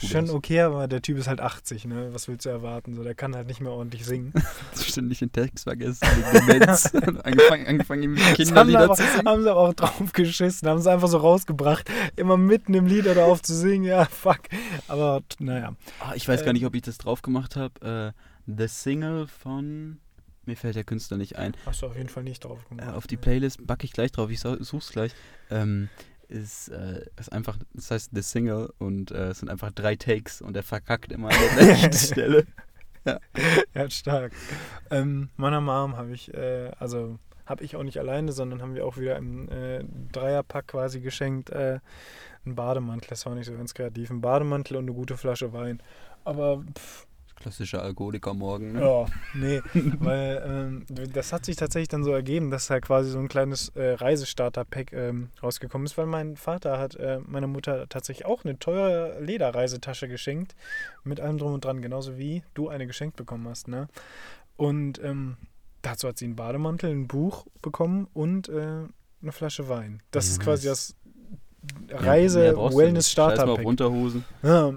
gut schon aus. okay, aber der Typ ist halt 80, ne? Was willst du erwarten? So, der kann halt nicht mehr ordentlich singen. Ständig den Text vergessen angefangen, angefangen haben, sie Kinderlieder aber, zu singen. haben sie aber auch drauf geschissen, haben sie einfach so rausgebracht. Immer mitten im Lied oder auf zu singen, ja, fuck. Aber naja. Ah, ich weiß gar Ähm, nicht, ob ich das drauf gemacht habe. Äh, The Single von. Mir fällt der Künstler nicht ein. Hast du auf jeden Fall nicht drauf Äh, gemacht. auf die Playlist packe ich gleich drauf. Ich such's gleich. Ähm, ist, äh, ist einfach, das heißt The Single und äh, es sind einfach drei Takes und er verkackt immer an der letzten Stelle. Ja, stark. Ähm, meiner Mom habe ich, äh, also habe ich auch nicht alleine, sondern haben wir auch wieder im äh, Dreierpack quasi geschenkt. Äh, einen Bademantel, das war nicht so ganz kreativ. Ein Bademantel und eine gute Flasche Wein. Aber pff, Klassischer Alkoholiker morgen. Ne? ja, nee, weil ähm, das hat sich tatsächlich dann so ergeben, dass da quasi so ein kleines äh, Reisestarter-Pack ähm, rausgekommen ist, weil mein Vater hat äh, meiner Mutter tatsächlich auch eine teure Lederreisetasche geschenkt, mit allem drum und dran, genauso wie du eine geschenkt bekommen hast, ne? Und ähm, dazu hat sie einen Bademantel, ein Buch bekommen und äh, eine Flasche Wein. Das Ja, ist quasi das Reise du Wellness. Scheiß mal Starter auf. Unterhosen. Ja,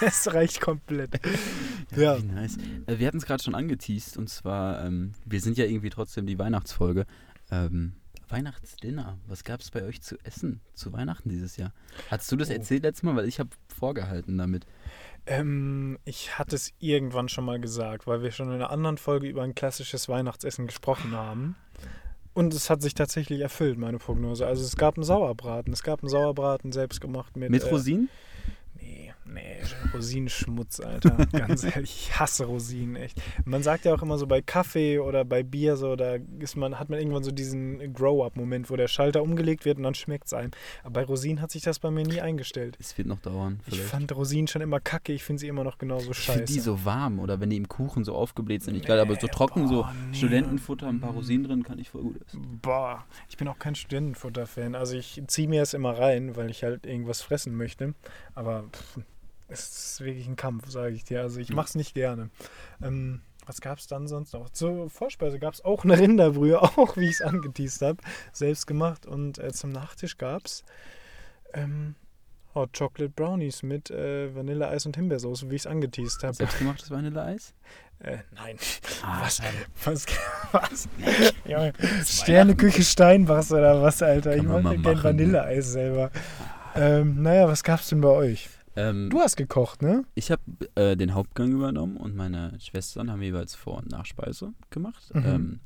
es reicht komplett. Ja, Ja. wie nice. Äh, wir hatten es gerade schon angeteased und zwar, ähm, wir sind ja irgendwie trotzdem die Weihnachtsfolge. Ähm, Weihnachtsdinner. Was gab es bei euch zu essen zu Weihnachten dieses Jahr? Hattest du das Oh. erzählt letztes Mal? Weil ich habe vorgehalten damit. Ähm, ich hatte es irgendwann schon mal gesagt, weil wir schon in einer anderen Folge über ein klassisches Weihnachtsessen gesprochen haben. Und es hat sich tatsächlich erfüllt, meine Prognose. Also es gab einen Sauerbraten. Es gab einen Sauerbraten selbst gemacht mit. Mit äh, Rosinen? Nee, nee, Rosinenschmutz, Alter. Ganz ehrlich, ich hasse Rosinen, echt. Man sagt ja auch immer so bei Kaffee oder bei Bier so, da ist man, hat man irgendwann so diesen Grow-Up-Moment, wo der Schalter umgelegt wird und dann schmeckt es einem. Aber bei Rosinen hat sich das bei mir nie eingestellt. Es wird noch dauern. Ich Vielleicht. fand Rosinen schon immer kacke, ich finde sie immer noch genauso Ich scheiße. finde die so warm oder wenn die im Kuchen so aufgebläht sind, nicht geil, aber so Nee, trocken, so boah, nee. Studentenfutter, ein paar Rosinen drin, kann ich voll gut essen. Boah, ich bin auch kein Studentenfutter-Fan. Also ich ziehe mir es immer rein, weil ich halt irgendwas fressen möchte. Aber pff, es ist wirklich ein Kampf, sage ich dir. Also ich mache es nicht gerne. Ähm, was gab es dann sonst noch? Zur Vorspeise gab es auch eine Rinderbrühe, auch wie ich es angeteased habe. Selbst gemacht. Und äh, zum Nachtisch gab es ähm, Hot Chocolate Brownies mit äh, Vanilleeis und Himbeersoße, wie ich es angeteased habe. Selbstgemachtes Vanilleeis? Äh, nein. Ah, Was? Was? was? Junge, Sterneküche Steinbachs oder was, Alter? Ich wollte gerne machen. Vanilleeis selber. Ähm, naja, was gab's denn bei euch? Ähm, Du hast gekocht, ne? Ich habe äh, den Hauptgang übernommen und meine Schwestern haben jeweils Vor- und Nachspeise gemacht. Mhm. Ähm,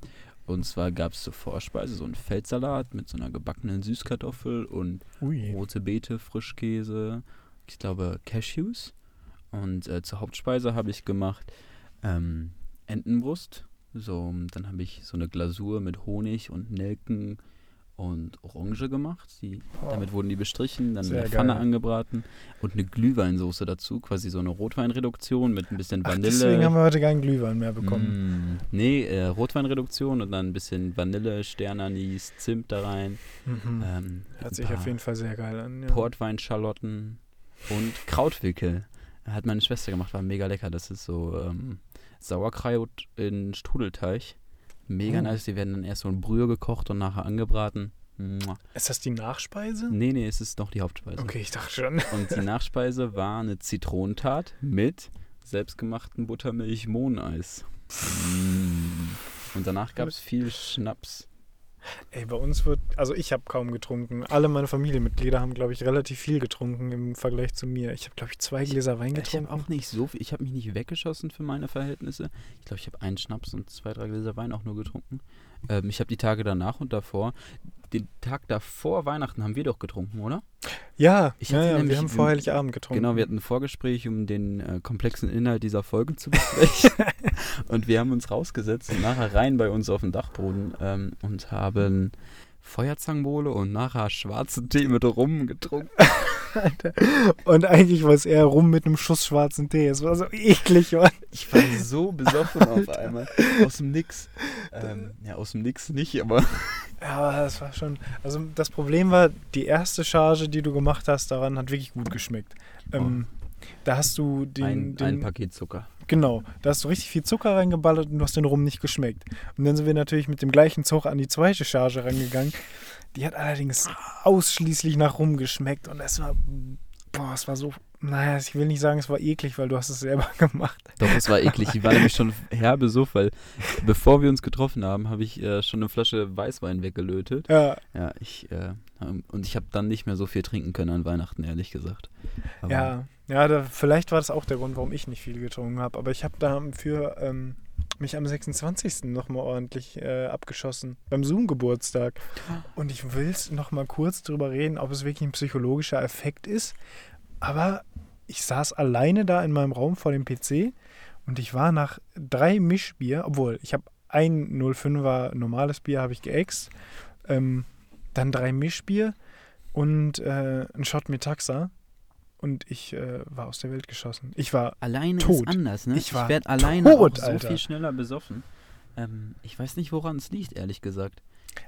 und zwar gab es zur Vorspeise so einen Feldsalat mit so einer gebackenen Süßkartoffel und Ui. rote Beete, Frischkäse, ich glaube Cashews. Und äh, zur Hauptspeise habe ich gemacht ähm, Entenbrust. So, dann habe ich so eine Glasur mit Honig und Nelken und Orange gemacht. Die, damit wurden die bestrichen, dann in Sehr der Pfanne geil. angebraten und eine Glühweinsoße dazu, quasi so eine Rotweinreduktion mit ein bisschen Ach, Vanille. deswegen haben wir heute keinen Glühwein mehr bekommen. Mm, nee, äh, Rotweinreduktion und dann ein bisschen Vanille, Sternanis, Zimt da rein. Mhm. Ähm, Hört sich auf jeden Fall sehr geil an. Ja. Portweinschalotten und Krautwickel. Hat meine Schwester gemacht, war mega lecker. Das ist so ähm, Sauerkraut in Strudelteig. Mega Oh. nice. Die werden dann erst so in Brühe gekocht und nachher angebraten. Mua. Ist das die Nachspeise? Nee, nee, es ist noch die Hauptspeise. Okay, ich dachte schon. Und die Nachspeise war eine Zitronentat mit selbstgemachten Buttermilch-Mohneis. Und danach gab es viel Schnaps. Ey, bei uns wird, also ich habe kaum getrunken. Alle meine Familienmitglieder haben, glaube ich, relativ viel getrunken im Vergleich zu mir. Ich habe, glaube ich, zwei Gläser Wein Ich getrunken. habe auch nicht so viel, ich habe mich nicht weggeschossen für meine Verhältnisse. Ich glaube, ich habe einen Schnaps und zwei, drei Gläser Wein auch nur getrunken. Ähm, ich habe die Tage danach und davor, den Tag davor Weihnachten haben wir doch getrunken, oder? ja, Ich ja, ja wir haben vor Heiligabend getrunken. Genau, wir hatten ein Vorgespräch, um den äh, komplexen Inhalt dieser Folge zu besprechen. und wir haben uns rausgesetzt und nachher rein bei uns auf dem Dachboden ähm, und haben Feuerzangenbowle und nachher schwarzen Tee mit Rum getrunken. Und eigentlich war es eher rum mit einem Schuss schwarzen Tee. Es war so eklig, Mann. Ich war so besoffen auf einmal. Aus dem Nix. Ähm, ja, aus dem Nix nicht, aber. Ja, aber das war schon. Also das Problem war, die erste Charge, die du gemacht hast, daran hat wirklich gut geschmeckt. Ähm, Da hast du den, ein, den ein Paket Zucker. Genau, da hast du richtig viel Zucker reingeballert und du hast den Rum nicht geschmeckt. Und dann sind wir natürlich mit dem gleichen Zug an die zweite Charge rangegangen. Die hat allerdings ausschließlich nach Rum geschmeckt und es war, boah, es war so, naja, ich will nicht sagen, es war eklig, weil du hast es selber gemacht. Doch, es war eklig. Ich war nämlich schon herbe so, weil bevor wir uns getroffen haben, habe ich äh, schon eine Flasche Weißwein weggelötet. Ja, Ja, ich, äh, ähm, und ich habe dann nicht mehr so viel trinken können an Weihnachten, ehrlich gesagt. Aber ja, ja da, vielleicht war das auch der Grund, warum ich nicht viel getrunken habe. Aber ich habe dafür ähm, mich am 26. nochmal ordentlich äh, abgeschossen. Beim Zoom-Geburtstag. Und ich will nochmal kurz drüber reden, ob es wirklich ein psychologischer Effekt ist. Aber ich saß alleine da in meinem Raum vor dem PC und ich war nach drei Mischbier, obwohl ich habe ein 05er normales Bier habe ich geäxt, ähm, dann drei Mischbier und äh, ein Shot Metaxa und ich äh, war aus der Welt geschossen. Ich war Alleine Tot. ist anders, ne? Ich war werde alleine tot, so Alter. viel schneller besoffen. Ähm, ich weiß nicht, woran es liegt, ehrlich gesagt.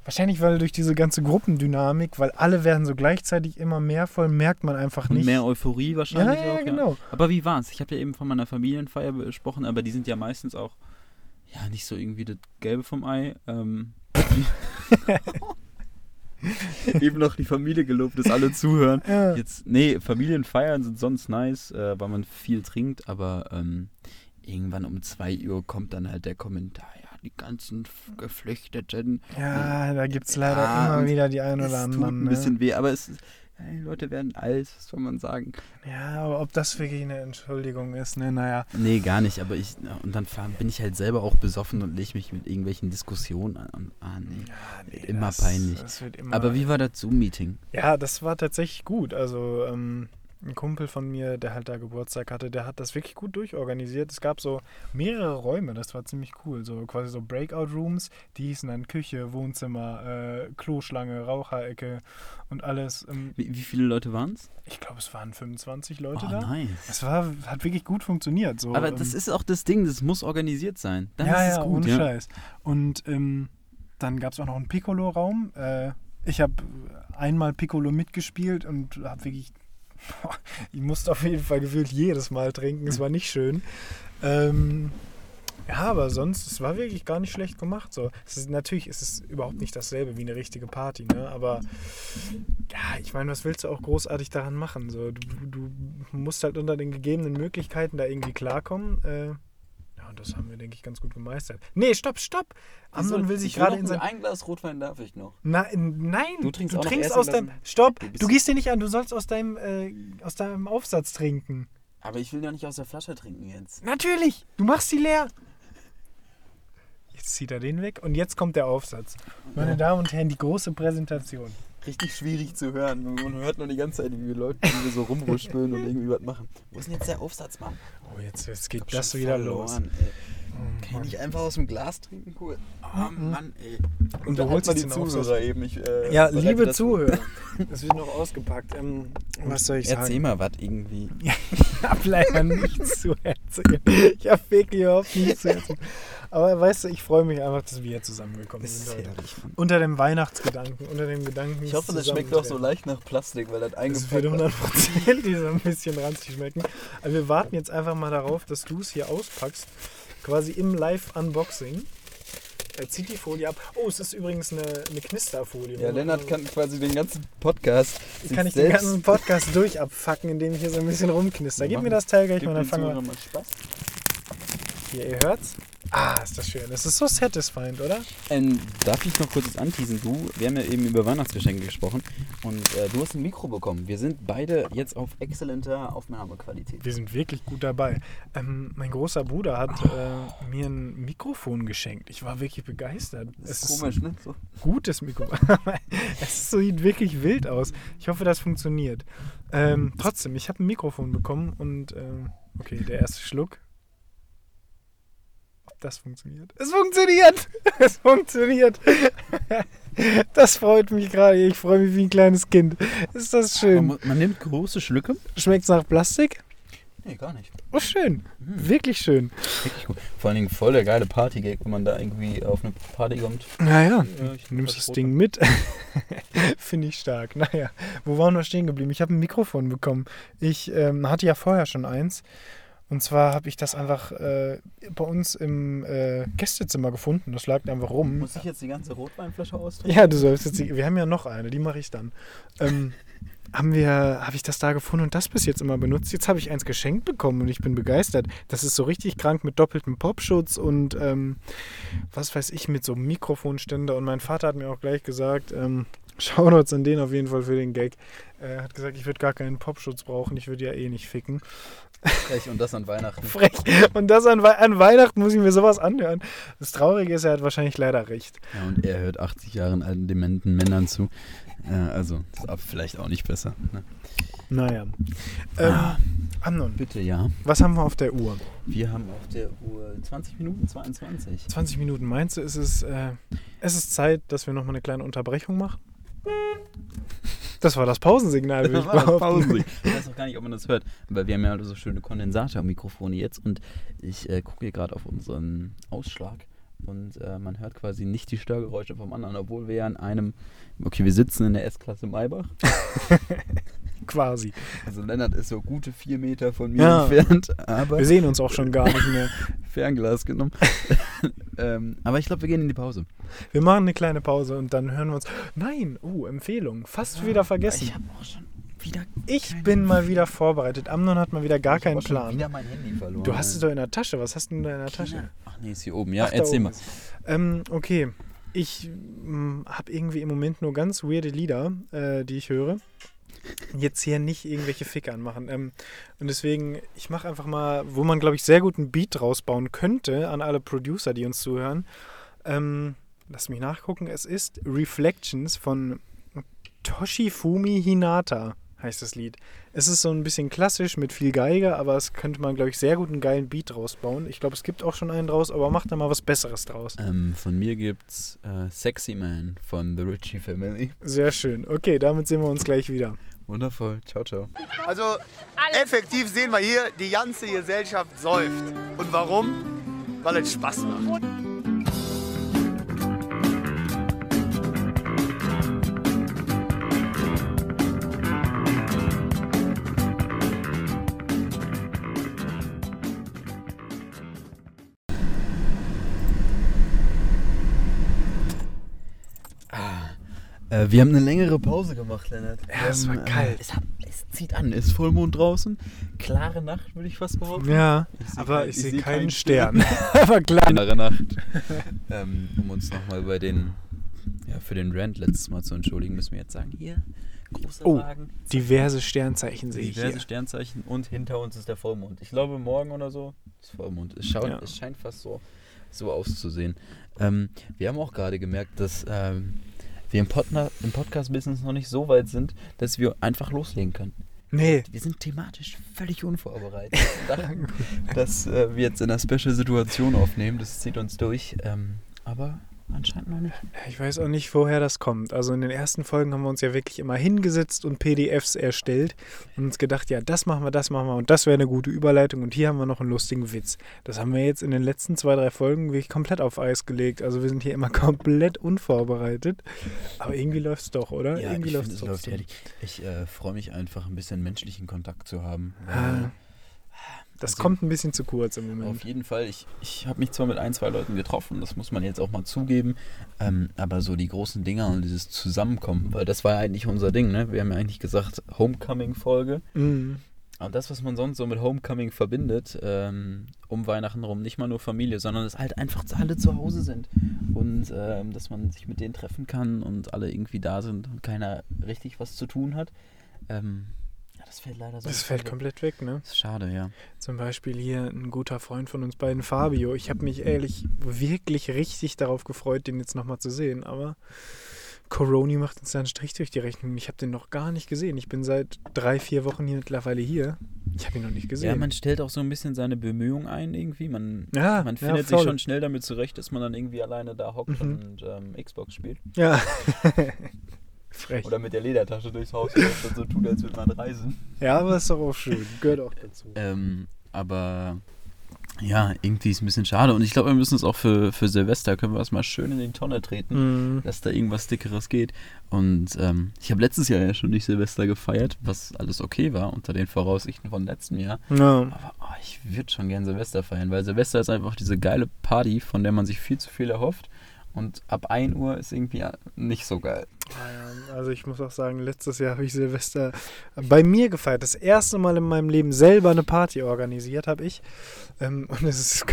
wahrscheinlich, weil durch diese ganze Gruppendynamik, weil alle werden so gleichzeitig immer mehr voll, merkt man einfach Und nicht. mehr Euphorie ja, wahrscheinlich ja, auch. genau. Aber wie war's? Ich habe ja eben von meiner Familienfeier besprochen, aber die sind ja meistens auch ja nicht so irgendwie das Gelbe vom Ei. Ähm, eben noch die Familie gelobt, dass alle zuhören. Ja. Jetzt, nee, Familienfeiern sind sonst nice, äh, weil man viel trinkt, aber ähm, irgendwann um 2 Uhr kommt dann halt der Kommentar, ja, die ganzen Geflüchteten. Ja, da gibt es leider Ja, immer wieder die ein oder tut anderen. ein bisschen ne? weh, aber es die Leute werden alt, was soll man sagen? Ja, aber ob das wirklich eine Entschuldigung ist, ne, naja. Nee, gar nicht, aber ich, und dann fahr, bin ich halt selber auch besoffen und lege mich mit irgendwelchen Diskussionen an. Ah, nee. Ja, Wird immer peinlich. Das wird immer, Aber wie war das Zoom-Meeting? Ja, das war tatsächlich gut. Also ähm, ein Kumpel von mir, der halt da Geburtstag hatte, der hat das wirklich gut durchorganisiert. Es gab so mehrere Räume, das war ziemlich cool. So quasi so Breakout-Rooms, die hießen dann Küche, Wohnzimmer, äh, Kloschlange, Raucherecke und alles. Ähm, Wie, wie viele Leute waren es? ich glaube, es waren 25 Leute Oh, da. nice. Es war, hat wirklich gut funktioniert. So, Aber ähm, das ist auch das Ding, das muss organisiert sein. Dann ja, ist es ja, gut. ohne ja. Scheiß. Und ähm, dann gab es auch noch einen Piccolo-Raum. Äh, ich habe einmal Piccolo mitgespielt und habe wirklich. Ich musste auf jeden Fall gefühlt jedes Mal trinken. Es war nicht schön. Ähm, ja, aber sonst, es war wirklich gar nicht schlecht gemacht. So. Es ist, natürlich ist es überhaupt nicht dasselbe wie eine richtige Party, ne? Aber ja, ich meine, was willst du auch großartig daran machen? So, du, du musst halt unter den gegebenen Möglichkeiten da irgendwie klarkommen. Äh, und das haben wir, denke ich, ganz gut gemeistert. Nee, stopp, stopp! Amnon will sich gerade in sein. Ein Glas Rotwein darf ich noch. Na, nein, Du trinkst noch erst aus in deinem. Stopp! Du Du gehst dir nicht an, du sollst aus deinem, äh, aus deinem Aufsatz trinken. Aber ich will doch nicht aus der Flasche trinken jetzt. Natürlich! Du machst sie leer! Jetzt zieht er den weg und jetzt kommt der Aufsatz. Meine Damen und Herren, die große Präsentation. Richtig schwierig zu hören. Man hört nur die ganze Zeit, wie Leute wie wir so rumruspeln und irgendwie was machen. Wo ist denn jetzt der Aufsatz, Mann? Oh, jetzt, jetzt geht das wieder verloren, los. Ey. Oh, Kann ich nicht einfach aus dem Glas trinken? Cool. Oh Mann, ey. Und du holst mal die. Zuhörer eben. Ich, äh, Ja, liebe das- Zuhörer, es wird noch ausgepackt. Ähm, was soll ich sagen? Erzähl mal was irgendwie. Ich habe leider nichts zu erzählen. Ich habe wirklich überhaupt nichts zu erzählen. Aber weißt du, ich freue mich einfach, dass wir hier zusammengekommen Das ist sind. Unter dem Weihnachtsgedanken, unter dem Gedanken. Ich hoffe, das schmeckt doch so leicht nach Plastik, weil das Das eingepackt wird ist. 100% so ein bisschen ranzig schmecken. Aber wir warten jetzt einfach mal darauf, dass du es hier auspackst. Quasi im Live-Unboxing. Er zieht die Folie ab. Oh, es ist übrigens eine, eine Knisterfolie. Ja, Lennart kann quasi den ganzen Podcast kann ich den ganzen Podcast durchabfacken, indem ich hier so ein bisschen rumknister. Gib mir das Teil gleich mal, dann fangen wir Spaß. Hier, ihr hört's? Ah, ist das schön. Das ist so satisfying, oder? Ähm, darf ich noch kurz das anteasen? Du, wir haben ja eben über Weihnachtsgeschenke gesprochen und äh, du hast ein Mikro bekommen. Wir sind beide jetzt auf exzellenter Aufnahmequalität. Wir sind wirklich gut dabei. Ähm, mein großer Bruder hat äh, mir ein Mikrofon geschenkt. Ich war wirklich begeistert. Das es ist komisch, ne? So. gutes Mikrofon. es sieht wirklich wild aus. Ich hoffe, das funktioniert. Ähm, trotzdem, ich habe ein Mikrofon bekommen und ähm, okay, der erste Schluck. Ob das funktioniert? Es funktioniert! Es funktioniert! Das freut mich gerade. Ich freue mich wie ein kleines Kind. Ist das schön? Man, man nimmt große Schlücke? Schmeckt's nach Plastik? Nee, gar nicht. Oh, schön. Hm. Wirklich schön. Wirklich gut. Vor allen Dingen voll der geile Partygag, wenn man da irgendwie auf eine Party kommt. Naja, Ja, ich nimmst was das Ding mit. Finde ich stark. Naja, wo waren wir stehen geblieben? Ich habe ein Mikrofon bekommen. Ich ähm, hatte ja vorher schon eins. Und zwar habe ich das einfach äh, bei uns im äh, Gästezimmer gefunden. Das lag einfach rum. Muss ich jetzt die ganze Rotweinflasche austrinken? Ja, du sollst jetzt. die- Wir haben ja noch eine, die mache ich dann. Ähm, haben wir, habe ich das da gefunden und das bis jetzt immer benutzt. Jetzt habe ich eins geschenkt bekommen und ich bin begeistert. Das ist so richtig krank mit doppeltem Popschutz und ähm, was weiß ich, mit so einem Mikrofonständer. Und mein Vater hat mir auch gleich gesagt, ähm, Shoutouts an den auf jeden Fall für den Gag. Er hat gesagt, ich würde gar keinen Popschutz brauchen, ich würde ja eh nicht ficken. Frech und das an Weihnachten. Frech. Und das an, Wei- an Weihnachten muss ich mir sowas anhören. Das Traurige ist, er hat wahrscheinlich leider recht. Ja, und er hört 80 Jahren alten dementen Männern zu. Äh, also, ist ab vielleicht auch nicht besser. Ne? Naja. Ähm, Amnon, Bitte, ja. was haben wir auf der Uhr? Wir haben auf der Uhr 20 Minuten 22. 20 Minuten. Meinst du, ist es, äh, es ist Zeit, dass wir nochmal eine kleine Unterbrechung machen? Das war das Pausensignal, würde ich behaupten. Ich weiß auch gar nicht, ob man das hört, weil wir haben ja so schöne Kondensatormikrofone jetzt und ich äh, gucke hier gerade auf unseren Ausschlag und äh, man hört quasi nicht die Störgeräusche vom anderen, obwohl wir ja in einem, okay, wir sitzen in der S-Klasse Maybach, Quasi. also Lennart ist so gute vier Meter von mir Ja. entfernt, aber Wir sehen uns auch schon gar nicht mehr. Fernglas genommen. ähm, aber ich glaube, wir gehen in die Pause. Wir machen eine kleine Pause und dann hören wir uns. Nein, oh, Empfehlung. Fast wieder vergessen. Ich habe auch schon. Ich bin mal wieder vorbereitet. Amnon hat mal wieder gar Ich keinen Plan. wieder mein Handy verloren. Du hast es doch in der Tasche. Was hast du denn da in der Tasche? Ach nee, ist hier oben. Ja, Ach, erzähl mal. Ähm, okay. Ich habe irgendwie im Moment nur ganz weirde Lieder, äh, die ich höre. Jetzt hier nicht irgendwelche Ficker anmachen. Ähm, und deswegen, ich mache einfach mal, wo man, glaube ich, sehr gut einen Beat draus bauen könnte an alle Producer, die uns zuhören. Ähm, lass mich nachgucken. Es ist Reflections von Toshifumi Hinata, heißt das Lied. Es ist so ein bisschen klassisch mit viel Geige, aber es könnte man, glaube ich, sehr gut einen geilen Beat draus bauen. Ich glaube, es gibt auch schon einen draus, aber macht da mal was Besseres draus. Ähm, von mir gibt's äh, Sexy Man von The Ritchie Family. Sehr schön. Okay, damit sehen wir uns gleich wieder. Wundervoll. Ciao, ciao. Also effektiv sehen wir hier, die ganze Gesellschaft säuft. Und warum? Weil es Spaß macht. Äh, wir haben eine längere Pause gemacht, Lennart. Ja, es Wir war haben, kalt. Äh, es, hat, es zieht an. Es ist Vollmond draußen. Klare Nacht, würde ich fast behaupten. Ja, Ich seh aber ich ich sehe seh keinen keinen Stern. aber klar. Klare Nacht. ähm, um uns nochmal bei den, ja, für den Rant letztes Mal zu entschuldigen, müssen wir jetzt sagen, hier, großer Oh, Wagen. Diverse Sternzeichen sehe ich Diverse. Sternzeichen und hinter uns ist der Vollmond. Ich glaube, morgen oder so ist Vollmond. Es, schaut, Ja. es scheint fast so, so auszusehen. Ähm, wir haben auch gerade gemerkt, dass ähm, wir im, Podna im Podcast-Business noch nicht so weit sind, dass wir einfach loslegen können. Nee, Wir sind thematisch völlig unvorbereitet. Dass äh, wir jetzt in einer Special-Situation aufnehmen. Das zieht uns durch. Ähm, aber anscheinend noch nicht. ich weiß auch nicht, woher das kommt. Also in den ersten Folgen haben wir uns ja wirklich immer hingesetzt und PDFs erstellt und uns gedacht, ja, das machen wir, das machen wir und das wäre eine gute Überleitung und hier haben wir noch einen lustigen Witz. Das haben wir jetzt in den letzten zwei, drei Folgen wirklich komplett auf Eis gelegt. Also wir sind hier immer komplett unvorbereitet. Aber irgendwie läuft es doch, oder? Ja, irgendwie ich läuft's finde, es läuft herrlich. Ich äh, freue mich einfach, ein bisschen menschlichen Kontakt zu haben. Ah, Das Also- kommt ein bisschen zu kurz im Moment. Auf jeden Fall. Ich, ich habe mich zwar mit ein, zwei Leuten getroffen, das muss man jetzt auch mal zugeben, ähm, aber so die großen Dinger und dieses Zusammenkommen, weil das war ja eigentlich unser Ding, ne? Wir haben ja eigentlich gesagt, Homecoming-Folge. Mhm. Und das, was man sonst so mit Homecoming verbindet, ähm, um Weihnachten rum, nicht mal nur Familie, sondern dass halt einfach alle zu Hause sind. Und ähm, dass man sich mit denen treffen kann und alle irgendwie da sind und keiner richtig was zu tun hat. Ähm, das fällt leider so. Das fällt komplett weg, ne? Das ist schade, ja. Zum Beispiel hier ein guter Freund von uns beiden, Fabio. Ich habe mich ehrlich wirklich richtig darauf gefreut, den jetzt nochmal zu sehen, aber Coroni macht uns da einen Strich durch die Rechnung. Ich habe den noch gar nicht gesehen. Ich bin seit drei, vier Wochen hier mittlerweile hier. Ich habe ihn noch nicht Ja, gesehen. man stellt auch so ein bisschen seine Bemühungen ein irgendwie. Man, Ja, man ja, findet sich voll. schon schnell damit zurecht, dass man dann irgendwie alleine da hockt Mhm. und ähm, Xbox spielt. ja. Frech. Oder mit der Ledertasche durchs Haus läuft und so tut, als würde man reisen. Ja, aber ist doch auch schön. Gehört auch dazu. Ähm, aber Ja, irgendwie ist ein bisschen schade. Und ich glaube, wir müssen es auch für, für Silvester, können wir das mal schön in die Tonne treten, Mhm. dass da irgendwas Dickeres geht. Und ähm, ich habe letztes Jahr ja schon nicht Silvester gefeiert, was alles okay war, unter den Voraussichten von letztem Jahr. Ja. Aber oh, ich würde schon gern Silvester feiern, weil Silvester ist einfach diese geile Party, von der man sich viel zu viel erhofft. Und ab 1 Uhr ist irgendwie nicht so geil. Ja, Also ich muss auch sagen, letztes Jahr habe ich Silvester bei mir gefeiert. Das erste Mal in meinem Leben selber eine Party organisiert habe ich. Ähm, und es ist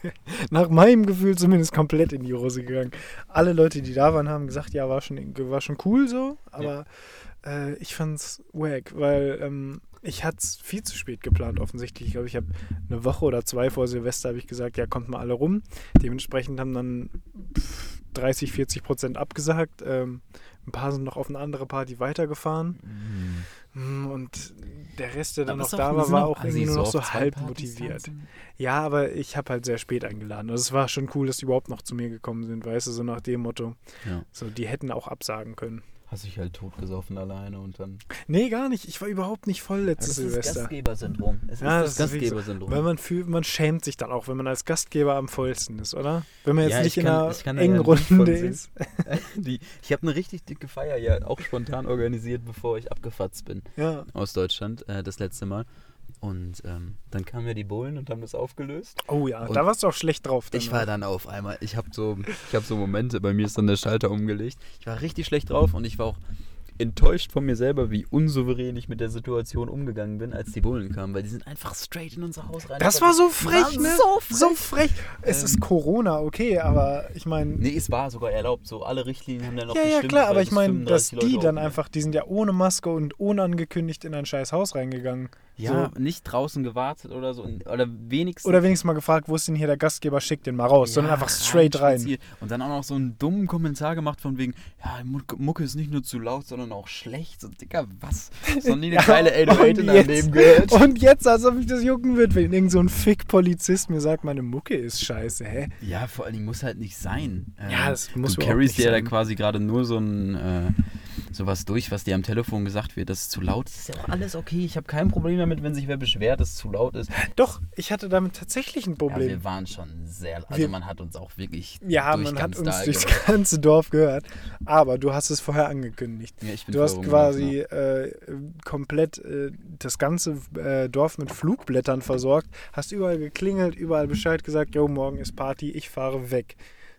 nach meinem Gefühl zumindest komplett in die Hose gegangen. Alle Leute, die da waren, haben gesagt, ja, war schon, war schon cool so, aber äh, ich fand's wack, weil ähm, ich hatte es viel zu spät geplant offensichtlich. Ich glaube, ich habe eine Woche oder zwei vor Silvester habe ich gesagt, ja, kommt mal alle rum. Dementsprechend haben dann pff, 30, 40 Prozent abgesagt. Ähm, ein paar sind noch auf eine andere Party weitergefahren. Mm, Und der Rest, der dann noch da war, war auch irgendwie nur noch so halb motiviert. Ja, aber ich habe halt sehr spät eingeladen. Also es war schon cool, dass die überhaupt noch zu mir gekommen sind, weißt du, so nach dem Motto. Ja. So, die hätten auch absagen können. Hast dich halt totgesoffen alleine und dann. Nee, gar nicht. Ich war überhaupt nicht voll letztes das ist Silvester. Gastgebersyndrom. Es Ja, ist das das ist wirklich so. Gastgebersyndrom. Weil man fühlt, man schämt sich dann auch, wenn man als Gastgeber am vollsten ist, oder? Wenn man jetzt Ja, nicht ich in kann- einer ich kann da engen ja Runde ist. Die, ich habe eine richtig dicke Feier ja auch spontan organisiert, bevor ich abgefatzt bin Ja. aus Deutschland, äh, das letzte Mal. Und ähm, dann kamen ja die Bullen und haben das aufgelöst. Oh ja, Und da warst du auch schlecht drauf. Ich danach. war dann auf einmal, ich habe so, ich habe so Momente, bei mir ist dann der Schalter umgelegt. Ich war richtig schlecht drauf und ich war auch enttäuscht von mir selber, wie unsouverän ich mit der Situation umgegangen bin, als die Bullen kamen, weil die sind einfach straight in unser Haus rein. Das war so Die frech, ne? So frech. So frech. Es ist Corona, okay, aber ich meine. Nee, es war sogar erlaubt. So alle Richtlinien haben dann noch Ja, ja, klar, aber ich meine, dass 35 die Leute dann einfach, die sind ja ohne Maske und unangekündigt in ein scheiß Haus reingegangen. Ja, So. nicht draußen gewartet oder so. Oder wenigstens. Oder wenigstens mal gefragt, wo ist denn hier der Gastgeber, schickt den mal raus, sondern einfach straight rein. spaziert. Und dann auch noch so einen dummen Kommentar gemacht von wegen, ja, Mucke ist nicht nur zu laut, sondern auch schlecht. So, Dicker, was? So nie eine Ja, geile 808 in und deinem jetzt- Leben gehört. Und jetzt, als ob mich das jucken wird, wenn irgend so ein Fick-Polizist mir sagt, meine Mucke ist scheiße, hä? Ja, vor allen Dingen muss halt nicht sein. Ähm, Ja, das muss Du carryst nicht ja da quasi gerade nur so ein äh, sowas durch, was dir am Telefon gesagt wird, das ist zu laut. Das ist ja auch alles okay. Ich habe kein Problem damit, wenn sich wer beschwert, dass es zu laut ist. Doch, ich hatte damit tatsächlich ein Ja, Problem. wir waren schon sehr. Also Wir- man hat uns auch wirklich. Ja, durch man hat ganz uns durchs gehört. ganze Dorf gehört. Aber du hast es vorher angekündigt. Ja, ich bin Du hast quasi äh, komplett äh, das ganze äh, Dorf mit Flugblättern versorgt, hast überall geklingelt, überall Bescheid gesagt, jo, morgen ist Party, ich fahre weg.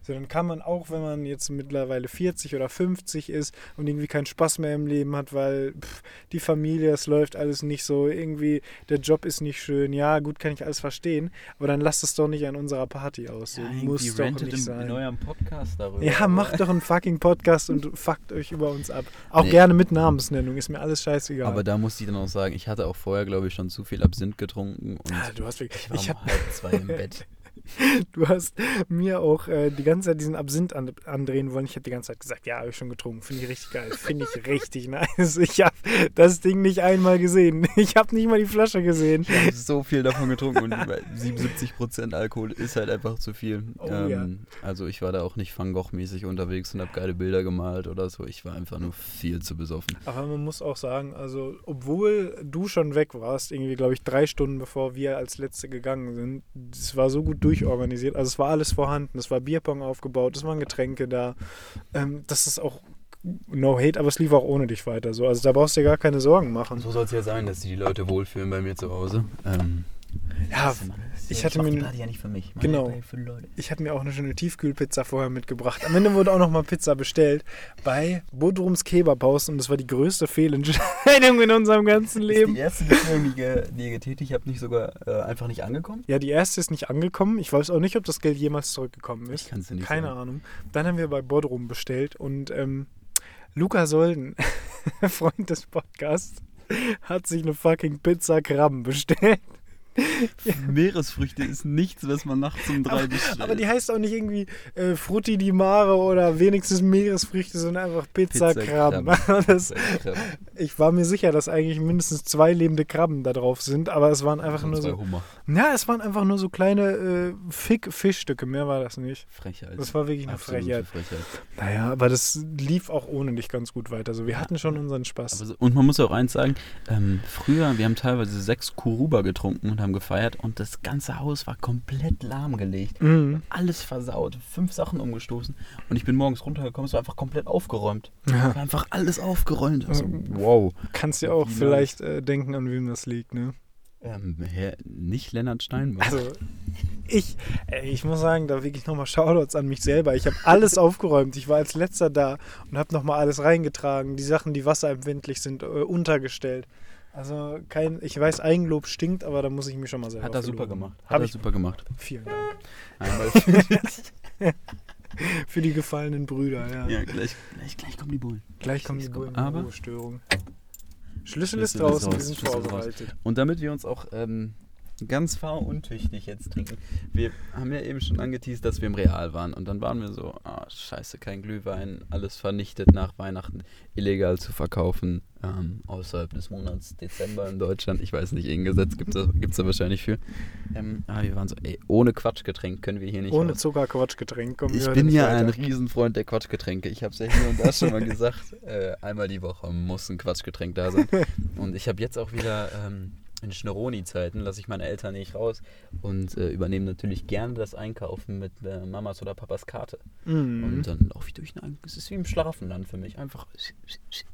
So, dann kann man auch, wenn man jetzt mittlerweile 40 oder 50 ist und irgendwie keinen Spaß mehr im Leben hat, weil pff, die Familie, es läuft alles nicht so, irgendwie der Job ist nicht schön, ja, gut, kann ich alles verstehen, aber dann lasst es doch nicht an unserer Party aus. So, Ja, muss doch nicht im, sein. in eurem Podcast darüber. Ja, macht doch einen fucking Podcast und fuckt euch über uns ab. Auch Nee. gerne mit Namensnennung, ist mir alles scheißegal. Aber da muss ich dann auch sagen, ich hatte auch vorher, glaube ich, schon zu viel Absinth getrunken und Ah, du hast wirklich. ich war Ich um hab, halb zwei im Bett. du hast mir auch äh, die ganze Zeit diesen Absinth an, andrehen wollen. Ich habe die ganze Zeit gesagt, ja, habe ich schon getrunken. Finde ich richtig geil. Finde ich richtig nice. Ich habe das Ding nicht einmal gesehen. Ich habe nicht mal die Flasche gesehen. Ich habe so viel davon getrunken und über 77% Alkohol ist halt einfach zu viel. Oh, ja. Also ich war da auch nicht Van Gogh-mäßig unterwegs und habe geile Bilder gemalt oder so. Ich war einfach nur viel zu besoffen. Aber man muss auch sagen, also, obwohl du schon weg warst, irgendwie, glaube ich, drei Stunden bevor wir als Letzte gegangen sind, es war so gut durchorganisiert. Also, es war alles vorhanden. Es war Bierpong aufgebaut, es waren Getränke da. Ähm, das ist auch no hate, aber es lief auch ohne dich weiter. So. Also, da brauchst du dir gar keine Sorgen machen. So soll es ja sein, dass sich die Leute wohlfühlen bei mir zu Hause. Ähm, Ja, ich hatte mir ja nicht für mich. Mach Genau. Ich hatte mir auch eine schöne Tiefkühlpizza vorher mitgebracht. Am Ende wurde auch noch mal Pizza bestellt bei Bodrums Kebabhaus und das war die größte Fehlentscheidung in unserem ganzen Leben. die erste Bestellung, die, ihr getätigt habt, nicht sogar äh, einfach nicht angekommen? Ja, die erste ist nicht angekommen. Ich weiß auch nicht, ob das Geld jemals zurückgekommen ist. Ich kann's dir nicht Keine sagen. Ahnung. Dann haben wir bei Bodrum bestellt und ähm, Luca Solden, Freund des Podcasts, hat sich eine fucking Pizza Krabben bestellt. Meeresfrüchte ist nichts, was man nachts um drei bestellt. Aber die heißt auch nicht irgendwie äh, Frutti di Mare oder wenigstens Meeresfrüchte, sondern einfach Pizza, Krabben. Das, ich war mir sicher, dass eigentlich mindestens zwei lebende Krabben da drauf sind, aber es waren einfach nur so. Hummer. Ja, es waren einfach nur so kleine äh, Fick Fischstücke, mehr war das nicht. Frechheit. Das war wirklich eine Frechheit. Frechheit. Naja, aber das lief auch ohne dich ganz gut weiter. Also wir hatten schon unseren Spaß. Aber so, und man muss auch eins sagen, ähm, früher, wir haben teilweise sechs Kuruba getrunken und haben gefeiert gefeiert und das ganze Haus war komplett lahmgelegt. Mhm. Alles versaut, fünf Sachen umgestoßen und ich bin morgens runtergekommen, es war einfach komplett aufgeräumt. Ja. einfach alles aufgeräumt. Also, wow. Kannst ja auch Wie vielleicht äh, denken, an wem das liegt, ne? Ähm, Herr, nicht Lennart Steinbach. Also, ich, ich muss sagen, da wirklich nochmal Shoutouts an mich selber. Ich habe alles aufgeräumt. Ich war als letzter da und habe nochmal alles reingetragen. Die Sachen, die wasserempfindlich sind, äh, untergestellt. Also, kein, ich weiß, Eigenlob stinkt, aber da muss ich mich schon mal selber Hat er super gemacht. Hat Hab er super gemacht. Vielen Dank. Einmal Für die gefallenen Brüder, ja. ja, gleich, gleich, gleich kommen die Bullen. Gleich kommen die Bullen aber- Ruhestörung. Schlüssel ist Schlüssel ist draußen, wir sind Schlüssel vorbereitet. Und damit wir uns auch ähm, ganz fahruntüchtig jetzt trinken, wir haben ja eben schon angeteased, dass wir im Real waren. Und dann waren wir so, ah, scheiße, kein Glühwein, alles vernichtet nach Weihnachten, illegal zu verkaufen, ähm, außerhalb des Monats Dezember in Deutschland. Ich weiß nicht, irgendein Gesetz gibt es gibt's da wahrscheinlich für. Ähm, aber wir waren so, ey, ohne Quatschgetränk können wir hier nicht Ohne raus. Zucker-Quatschgetränk kommen wir Ich bin ja weiter. ein Riesenfreund der Quatschgetränke. Ich habe es ja hier und da schon mal gesagt. Äh, einmal die Woche muss ein Quatschgetränk da sein. Und ich habe jetzt auch wieder ähm, in Schneroni-Zeiten, lasse ich meine Eltern nicht raus und äh, übernehme natürlich gerne das Einkaufen mit äh, Mamas oder Papas Karte. Mhm. Und dann laufe ich durch ein Es ist wie im Schlafenland für mich. Einfach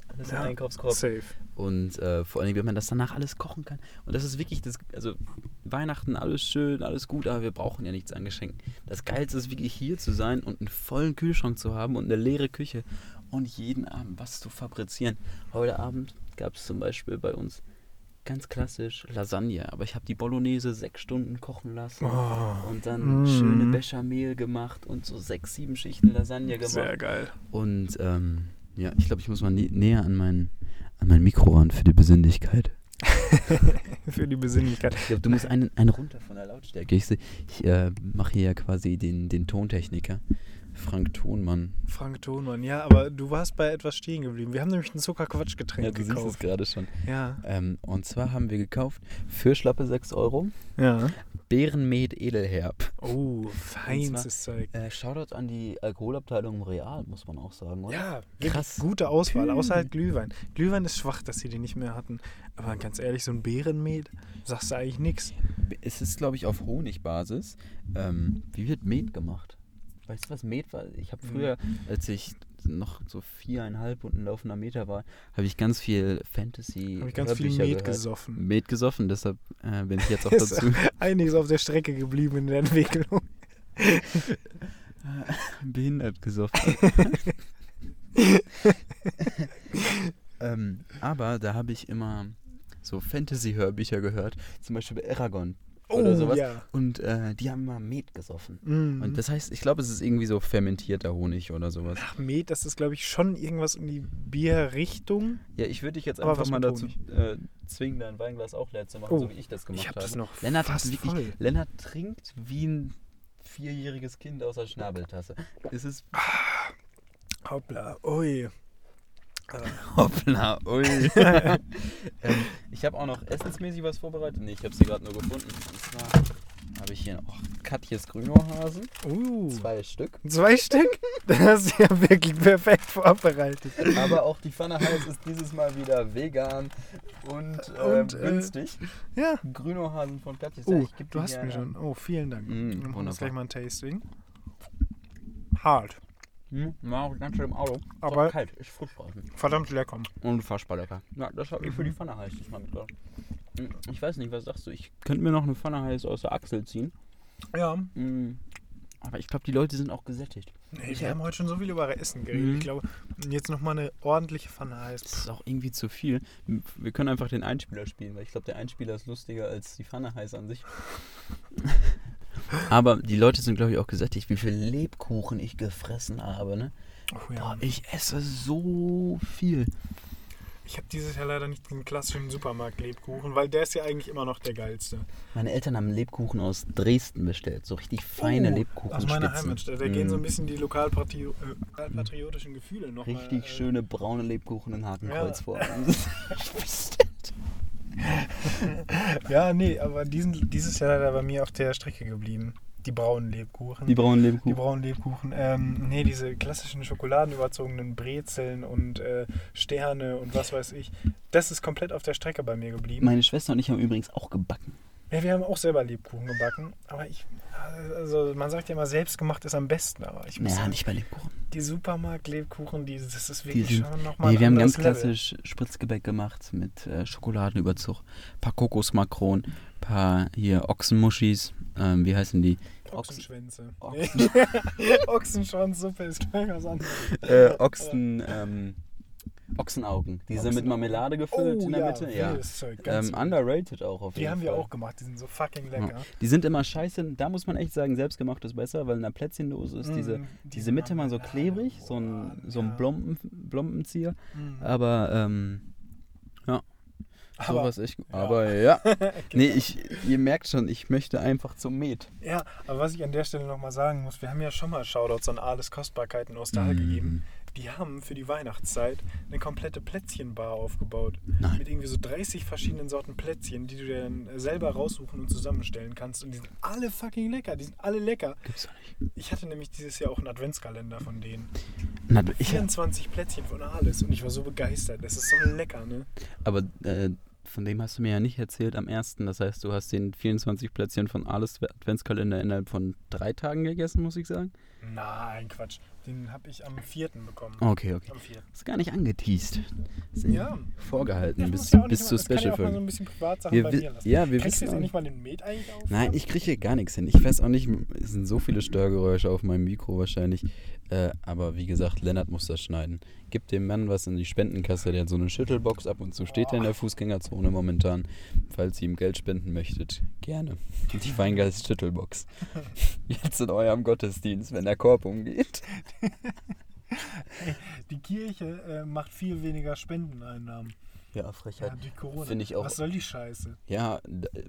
alles im Ja, Einkaufskorb. Safe. Und äh, vor allem, wenn man das danach alles kochen kann. Und das ist wirklich das, also Weihnachten, alles schön, alles gut, aber wir brauchen ja nichts an Geschenken. Das Geilste ist wirklich hier zu sein und einen vollen Kühlschrank zu haben und eine leere Küche und jeden Abend was zu fabrizieren. Heute Abend gab es zum Beispiel bei uns ganz klassisch Lasagne, aber ich habe die Bolognese sechs Stunden kochen lassen Oh, und dann mm. schöne Bechamel gemacht und so sechs, sieben Schichten Lasagne gemacht. sehr geil. Und ähm, ja, ich glaube, ich muss mal nä näher an mein, an mein Mikro ran für die Besinnlichkeit. Für die Besinnlichkeit. Ich glaube, du musst einen, einen runter von der Lautstärke. Ich, ich äh, mache hier ja quasi den, den Tontechniker. Frank Thonmann. Frank Thonmann, ja, aber du warst bei etwas stehen geblieben. Wir haben nämlich ein Zuckerquatschgetränk Ja, du siehst es gekauft. gerade schon. Ja, Ähm, und zwar haben wir gekauft für schlappe 6 Euro ja. Bärenmet Edelherb. Oh, feinstes Zeug. Äh, Shoutout an die Alkoholabteilung im Real, muss man auch sagen, oder? Ja, Krass. gute Auswahl, außer halt Glühwein. Glühwein ist schwach, dass sie den nicht mehr hatten. Aber ganz ehrlich, so ein Bärenmet, sagst du eigentlich nichts. Es ist, glaube ich, auf Honigbasis. Ähm, wie wird Met gemacht? Weißt du, was Met war? Ich habe früher, als ich noch so viereinhalb und ein laufender Meter war, habe ich ganz viel Fantasy. Habe ich ganz viel Met gehört. gesoffen. Met gesoffen, deshalb äh, bin ich jetzt auch dazu einiges auf der Strecke geblieben in der Entwicklung. behindert gesoffen. ähm, aber da habe ich immer so Fantasy-Hörbücher gehört, zum Beispiel bei Aragon oder Oh, sowas. ja. Und äh, die haben immer Met gesoffen. Mhm. Und das heißt, ich glaube, es ist irgendwie so fermentierter Honig oder sowas. Ach, Met, das ist, glaube ich, schon irgendwas in die Bierrichtung. Ja, ich würde dich jetzt einfach was mal dazu äh, zwingen, dein Weinglas auch leer zu machen, Oh, so wie ich das gemacht ich hab habe. das noch Lennart fast wirklich, voll. Lennart trinkt wie ein vierjähriges Kind aus der Schnabeltasse. Es ist Hoppla, ui. hoppla, ui. ähm, ich habe auch noch essensmäßig was vorbereitet. Nee, ich habe sie gerade nur gefunden. Und zwar habe ich hier noch Katjes Grünohasen, Uh. zwei Stück. Zwei Stück? Das ist ja wirklich perfekt vorbereitet. Aber auch die Pfanne heiß ist dieses Mal wieder vegan und, äh, Und, äh, günstig. Ja. Grünohasen von Katjes. Oh, ich geb du hast mir schon. Oh, vielen Dank. Mm, machen wir wunderbar. uns gleich mal ein Tasting. Hart, Hm, war auch ganz schön im Auto. Aber- auch kalt, ist frisch draußen. verdammt lecker. Unfassbar lecker. Ja, das habe ich für die. Pfanne heiß diesmal mitgebracht. Hm, Ich weiß nicht, was sagst du? Ich könnte mir noch eine Pfanne heiß aus der Achsel ziehen. Ja. Hm, Aber ich glaube, die Leute sind auch gesättigt. Nee, wir haben heute schon so viel über Essen geredet. Mhm. Ich glaube, jetzt nochmal eine ordentliche Pfanne heiß. Das ist auch irgendwie zu viel. Wir können einfach den Einspieler spielen, weil ich glaube, der Einspieler ist lustiger als die Pfanne heiß an sich. Aber die Leute sind, glaube ich, auch gesättigt, wie viel Lebkuchen ich gefressen habe. Ne? Oh, ja. Boah, ich esse so viel. Ich habe dieses Jahr leider nicht den klassischen Supermarkt-Lebkuchen, weil der ist ja eigentlich immer noch der geilste. Meine Eltern haben Lebkuchen aus Dresden bestellt. So richtig feine Oh, Lebkuchen. Aus meiner Heimatstadt. Da gehen so ein Mm. bisschen die lokalpatri- äh, lokalpatriotischen Gefühle noch Richtig mal, äh, schöne braune Lebkuchen in Hakenkreuz Ja. vor. Ja, nee, aber diesen, dieses Jahr leider bei mir auf der Strecke geblieben. Die braunen Lebkuchen. Die braunen Die Lebkuchen. braunen Lebkuchen. Ähm, nee, diese klassischen schokoladenüberzogenen Brezeln und äh, Sterne und was weiß ich. Das ist komplett auf der Strecke bei mir geblieben. Meine Schwester und ich haben übrigens auch gebacken. Ja, wir haben auch selber Lebkuchen gebacken, aber ich, also man sagt ja immer, selbstgemacht ist am besten, aber ich muss Ja, sagen, nicht bei Lebkuchen. die Supermarkt-Lebkuchen, die, das ist Die wirklich sind, schon nochmal nee, wir haben ganz klassisch Spritzgebäck gemacht mit äh, Schokoladenüberzug, paar Kokosmakronen, paar hier Ochsenmuschis, ähm, wie heißen die? Ochsenschwänze. Ochsen- Ochsenschwanzsuppe ist gleich was anderes. Äh, Ochsen, ähm, Ochsenaugen. Die sind mit Marmelade gefüllt in der ja, Mitte. Ja. wildes Zeug, ganz Ähm, underrated auch auf Die jeden haben Fall. wir auch gemacht, die sind so fucking lecker. Ja. Die sind immer scheiße, da muss man echt sagen, selbstgemacht ist besser, weil in einer Plätzchendose ist diese, Mm, diese Mitte mal so klebrig, so ein, so ein ja. Blompen, Blompenzieher. Mm. Aber, ähm, ja, Aber- sowas echt. ja. Aber ja, nee, Genau. ich, ihr merkt schon, ich möchte einfach zum Met. Ja, aber was ich an der Stelle nochmal sagen muss, wir haben ja schon mal Shoutouts an Alles Kostbarkeiten aus Dahl Mhm. gegeben. Die haben für die Weihnachtszeit eine komplette Plätzchenbar aufgebaut. Nein. Mit irgendwie so 30 verschiedenen Sorten Plätzchen, die du dir dann selber raussuchen und zusammenstellen kannst. Und die sind alle fucking lecker. Die sind alle lecker. Gibt's doch nicht. Ich hatte nämlich dieses Jahr auch einen Adventskalender von denen. Na, ich, 24 Plätzchen von alles. Und ich war so begeistert. Das ist so lecker, ne? aber äh, von dem hast du mir ja nicht erzählt am ersten. Das heißt, du hast den 24 Plätzchen von Alles Adventskalender innerhalb von drei Tagen gegessen, muss ich sagen. Nein, Quatsch. Den habe ich am 4. bekommen. Okay, okay. Am 4. Ist gar nicht angeteased. Ist Ja. Vorgehalten bis, ja bis zur das kann ja so Special-Folge. ein bisschen Privatsachen Wir bei wi- mir lassen. ja, wir Kriegst wissen du jetzt auch nicht mal den Met eigentlich auf? Nein, ich kriege hier gar nichts hin. Ich weiß auch nicht, es sind so viele Störgeräusche auf meinem Mikro wahrscheinlich. Äh, aber wie gesagt, Lennart muss das schneiden. Gib dem Mann was in die Spendenkasse, der hat so eine Schüttelbox ab und zu steht er in der Fußgängerzone momentan. Falls ihr ihm Geld spenden möchtet, gerne. Die Weingeist Schüttelbox. Jetzt in eurem Gottesdienst, wenn der Korb umgeht. Die Kirche äh, macht viel weniger Spendeneinnahmen. Ja, Ja, Frechheit. durch Corona. Ich auch- Was soll die Scheiße? Ja,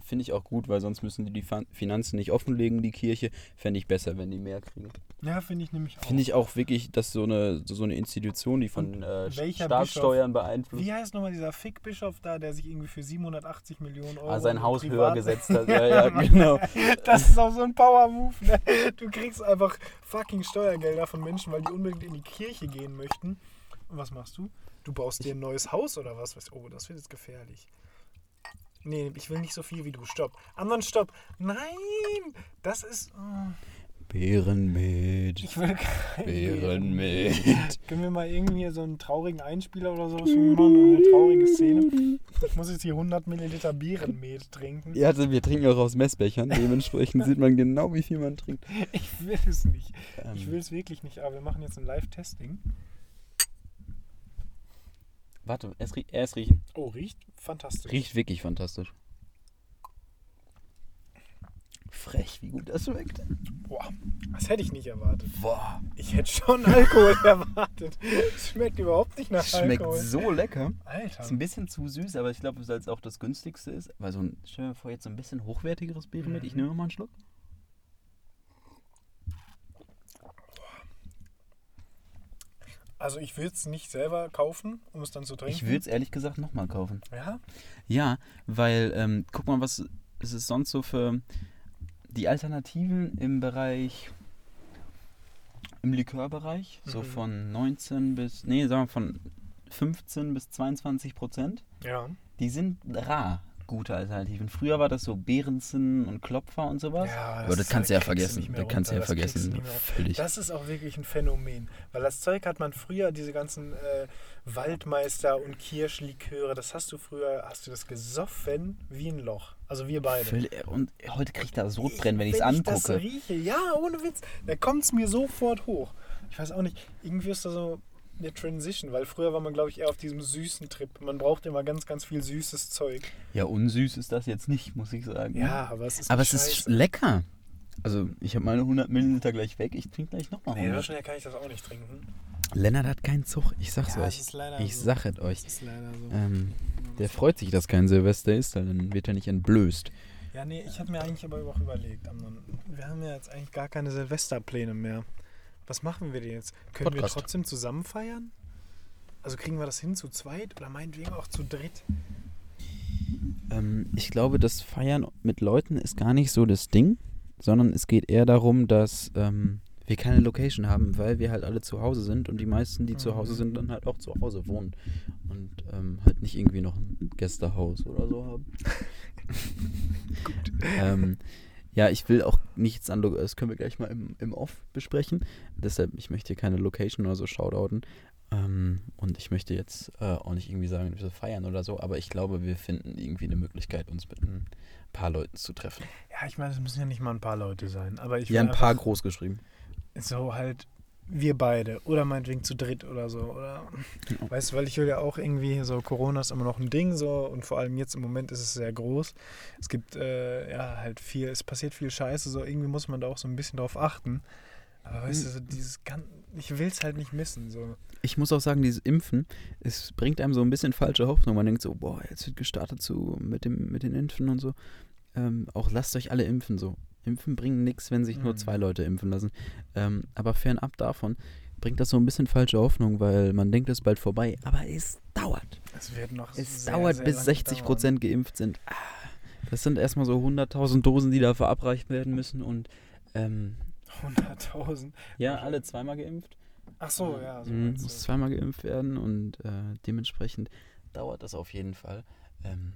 finde ich auch gut, weil sonst müssen die die Finanzen nicht offenlegen, die Kirche. Fände ich besser, wenn die mehr kriegen. Ja, finde ich nämlich auch. Finde ich auch wirklich, dass so eine, so eine Institution, die von äh, Staatssteuern beeinflusst, Wie heißt nochmal dieser Fickbischof da, der sich irgendwie für 780 Millionen Euro ah, sein in Haus höher gesetzt hat. Ja, ja, genau. Das ist auch so ein Power-Move. Ne? Du kriegst einfach fucking Steuergelder von Menschen, weil die unbedingt in die Kirche gehen möchten. Und was machst du? Du baust dir ein neues Haus oder was? Oh, das wird jetzt gefährlich. Nee, ich will nicht so viel wie du. Stopp. Anderen Stopp. Nein! Das ist. oh, Bärenmet. Ich will kein Bärenmet. Können wir mal irgendwie so einen traurigen Einspieler oder sowas machen? Eine traurige Szene. Ich muss jetzt hier 100 Milliliter Bärenmet trinken. Ja, also wir trinken auch aus Messbechern. Dementsprechend sieht man genau, wie viel man trinkt. Ich will es nicht. Ich Ähm, will es wirklich nicht, aber wir machen jetzt ein Live-Testing. Warte, erst, erst riechen. Oh, riecht fantastisch. Riecht wirklich fantastisch. Frech, wie gut das schmeckt. Boah, das hätte ich nicht erwartet. Boah, Ich hätte schon Alkohol erwartet. Schmeckt überhaupt nicht nach schmeckt Alkohol. so lecker. Alter. Ist ein bisschen zu süß, aber ich glaube, weil es auch das günstigste ist. Weil so ein, stell dir vor, jetzt so ein bisschen hochwertigeres Bier mit. Ich nehme mal einen Schluck. Also ich würde es nicht selber kaufen, um es dann zu trinken. Ich würde es ehrlich gesagt nochmal kaufen. Ja? Ja, weil, ähm, guck mal, was ist es sonst so für die Alternativen im Bereich, im Likörbereich, so Mhm. von 19 bis, nee, sagen wir von 15 bis 22 Prozent, Ja. die sind rar, gute Alternativen. Früher war das so Behrensen und Klopfer und sowas. Ja, Aber das ist- kannst du ja vergessen. Das kannst du ja das vergessen. Völlig. Das ist auch wirklich ein Phänomen. Weil das Zeug hat man früher, diese ganzen äh, Waldmeister und Kirschliköre, das hast du früher, hast du das gesoffen wie ein Loch. Also wir beide. Völlig- Und heute krieg ich da Sodbrennen, wenn ich es Wenn ich das angucke. rieche, ja, ohne Witz, da kommt es mir sofort hoch. Ich weiß auch nicht, irgendwie ist da so eine Transition, weil früher war man, glaube ich, eher auf diesem süßen Trip. Man braucht immer ganz, ganz viel süßes Zeug. Ja, unsüß ist das jetzt nicht, muss ich sagen. Ja, aber es ist Aber es ist lecker. Also, ich habe meine 100 Milliliter gleich weg. Ich trinke gleich nochmal Nee, 100. so schnell kann ich das auch nicht trinken. Lennart hat keinen Zug. Ich sag's Ja, euch. es ist leider Ich so. sag es euch. Das ist leider so. Ähm, der freut sich, dass kein Silvester ist, weil dann wird er nicht entblößt. Ja, nee, ich hatte mir eigentlich aber auch überlegt, wir haben ja jetzt eigentlich gar keine Silvesterpläne mehr. Was machen wir denn jetzt? Können Podcast. wir trotzdem zusammen feiern? Also kriegen wir das hin zu zweit oder meinetwegen auch zu dritt? Ähm, ich glaube, das Feiern mit Leuten ist gar nicht so das Ding, sondern es geht eher darum, dass ähm, wir keine Location haben, weil wir halt alle zu Hause sind und die meisten, die zu Hause sind, dann halt auch zu Hause wohnen und ähm, halt nicht irgendwie noch einen Gästehaus oder so haben. ähm, ja, ich will auch nichts an, das können wir gleich mal im, im Off besprechen. Deshalb, ich möchte hier keine Location oder so shoutouten. Ähm, und ich möchte jetzt äh, auch nicht irgendwie sagen, wir feiern oder so, aber ich glaube, wir finden irgendwie eine Möglichkeit, uns mit ein paar Leuten zu treffen. Ja, ich meine, es müssen ja nicht mal ein paar Leute sein, aber ich Ja, ein paar groß geschrieben. so halt wir beide oder meinetwegen zu dritt oder so oder weißt du, weil ich will ja auch irgendwie so Corona ist immer noch ein Ding so und vor allem jetzt im Moment ist es sehr groß. Es gibt äh, ja halt viel, es passiert viel Scheiße, so irgendwie muss man da auch so ein bisschen drauf achten. Aber weißt du, so dieses ganz, ich will es halt nicht missen so. Ich muss auch sagen, dieses Impfen, es bringt einem so ein bisschen falsche Hoffnung. Man denkt so, boah, jetzt wird gestartet zu, mit, dem, mit den Impfen und so. Ähm, auch lasst euch alle impfen so. Impfen bringen nichts, wenn sich nur Mhm. zwei Leute impfen lassen. Ähm, aber fernab davon bringt das so ein bisschen falsche Hoffnung, weil man denkt, es ist bald vorbei. Aber es dauert. Es wird noch Es sehr, dauert, sehr bis lange 60 dauern. Prozent geimpft sind. Ah, das sind erstmal so 100.000 Dosen, die da verabreicht werden müssen. Und ähm, 100.000. ja, alle zweimal geimpft. Ach so, ja. So Mhm, muss zweimal geimpft werden und äh, dementsprechend dauert das auf jeden Fall. Ähm,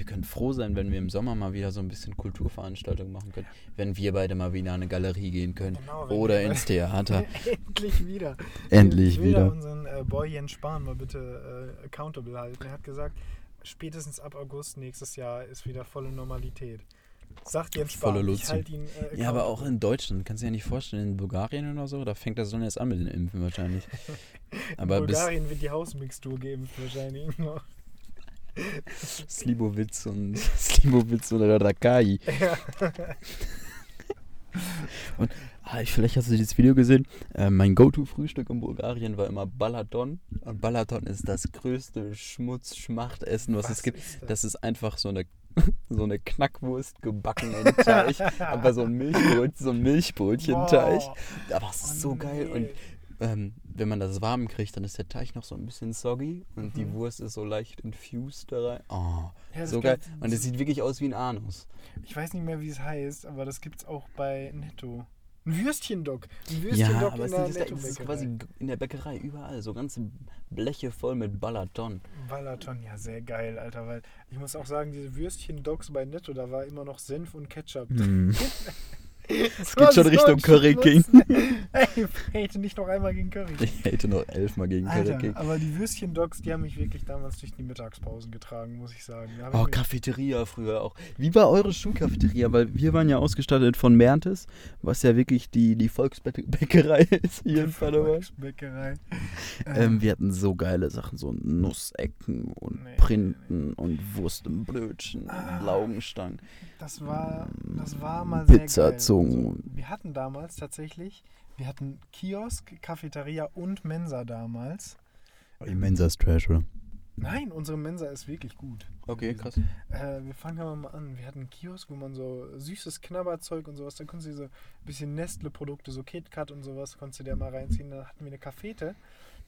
wir können froh sein, wenn wir im Sommer mal wieder so ein bisschen Kulturveranstaltungen machen können. Wenn wir beide mal wieder in eine Galerie gehen können. Genau, oder ins Theater. Endlich wieder. Endlich ich will da wieder. unseren äh, Boy Jens Spahn mal bitte äh, accountable halten. Er hat gesagt, spätestens ab August nächstes Jahr ist wieder volle Normalität. Sagt Jens Spahn. Volle ich halte ihn äh, Ja, aber auch in Deutschland, kannst du dir nicht vorstellen, in Bulgarien oder so, da fängt das dann erst an mit den Impfen wahrscheinlich. Aber in bis Bulgarien wird die Hausmixtur geben wahrscheinlich noch. Slibowitz und Slibowitz oder Rakai. Ja. Und ah, ich, vielleicht hast du dieses Video gesehen. Äh, mein Go-To-Frühstück in Bulgarien war immer Balaton. Und Balaton ist das größte Schmutz-Schmachtessen, was, es gibt. ist das? Das ist einfach so eine, so eine Knackwurst gebacken in Teig. aber so ein Milchbrot, so ein Milchbrötchen-Teig. Boah. Aber es ist so Oh, geil. nee. Und ähm, wenn man das warm kriegt, dann ist der Teig noch so ein bisschen soggy und die Mhm. Wurst ist so leicht infused da rein. Oh, Ja, so geil. Und es sieht wirklich aus wie ein Anus. Ich weiß nicht mehr, wie es heißt, aber das gibt's auch bei Netto. Ein Würstchendog. Ein Ja, Würstchendog aber in es der ist, das ist quasi in der Bäckerei überall. So ganze Bleche voll mit Balaton. Balaton, ja, sehr geil, Alter, weil ich muss auch sagen, diese Würstchen-Dogs bei Netto, da war immer noch Senf und Ketchup. Hm. Es geht schon Richtung Curry King. Ey, ich hätte nicht noch einmal gegen Curry King. Ich hätte noch elfmal gegen Curry Alter, King. aber die Würstchen-Dogs, die haben mich wirklich damals durch die Mittagspausen getragen, muss ich sagen. Oh, ich Cafeteria früher auch. Wie war eure Schulcafeteria? Weil wir waren ja ausgestattet von Merntes, was ja wirklich die, die Volksbäckerei ist hier in Paderborn. Bäckerei. Ähm, wir hatten so geile Sachen, so Nussecken und Nee, Printen und Wurst im Brötchen Ah. und Laugenstangen. Das war, das war mal sehr geil. Pizzazungen. Also, wir hatten damals tatsächlich, wir hatten Kiosk, Cafeteria und Mensa damals. Die Mensa ist Trash, oder? Nein, unsere Mensa ist wirklich gut. Okay, gewesen. krass. Äh, wir fangen aber mal an. Wir hatten einen Kiosk, wo man so süßes Knabberzeug und sowas, da konntest du so ein bisschen Nestle-Produkte, so KitKat und sowas, konntest du dir mal reinziehen. Dann hatten wir eine Cafete,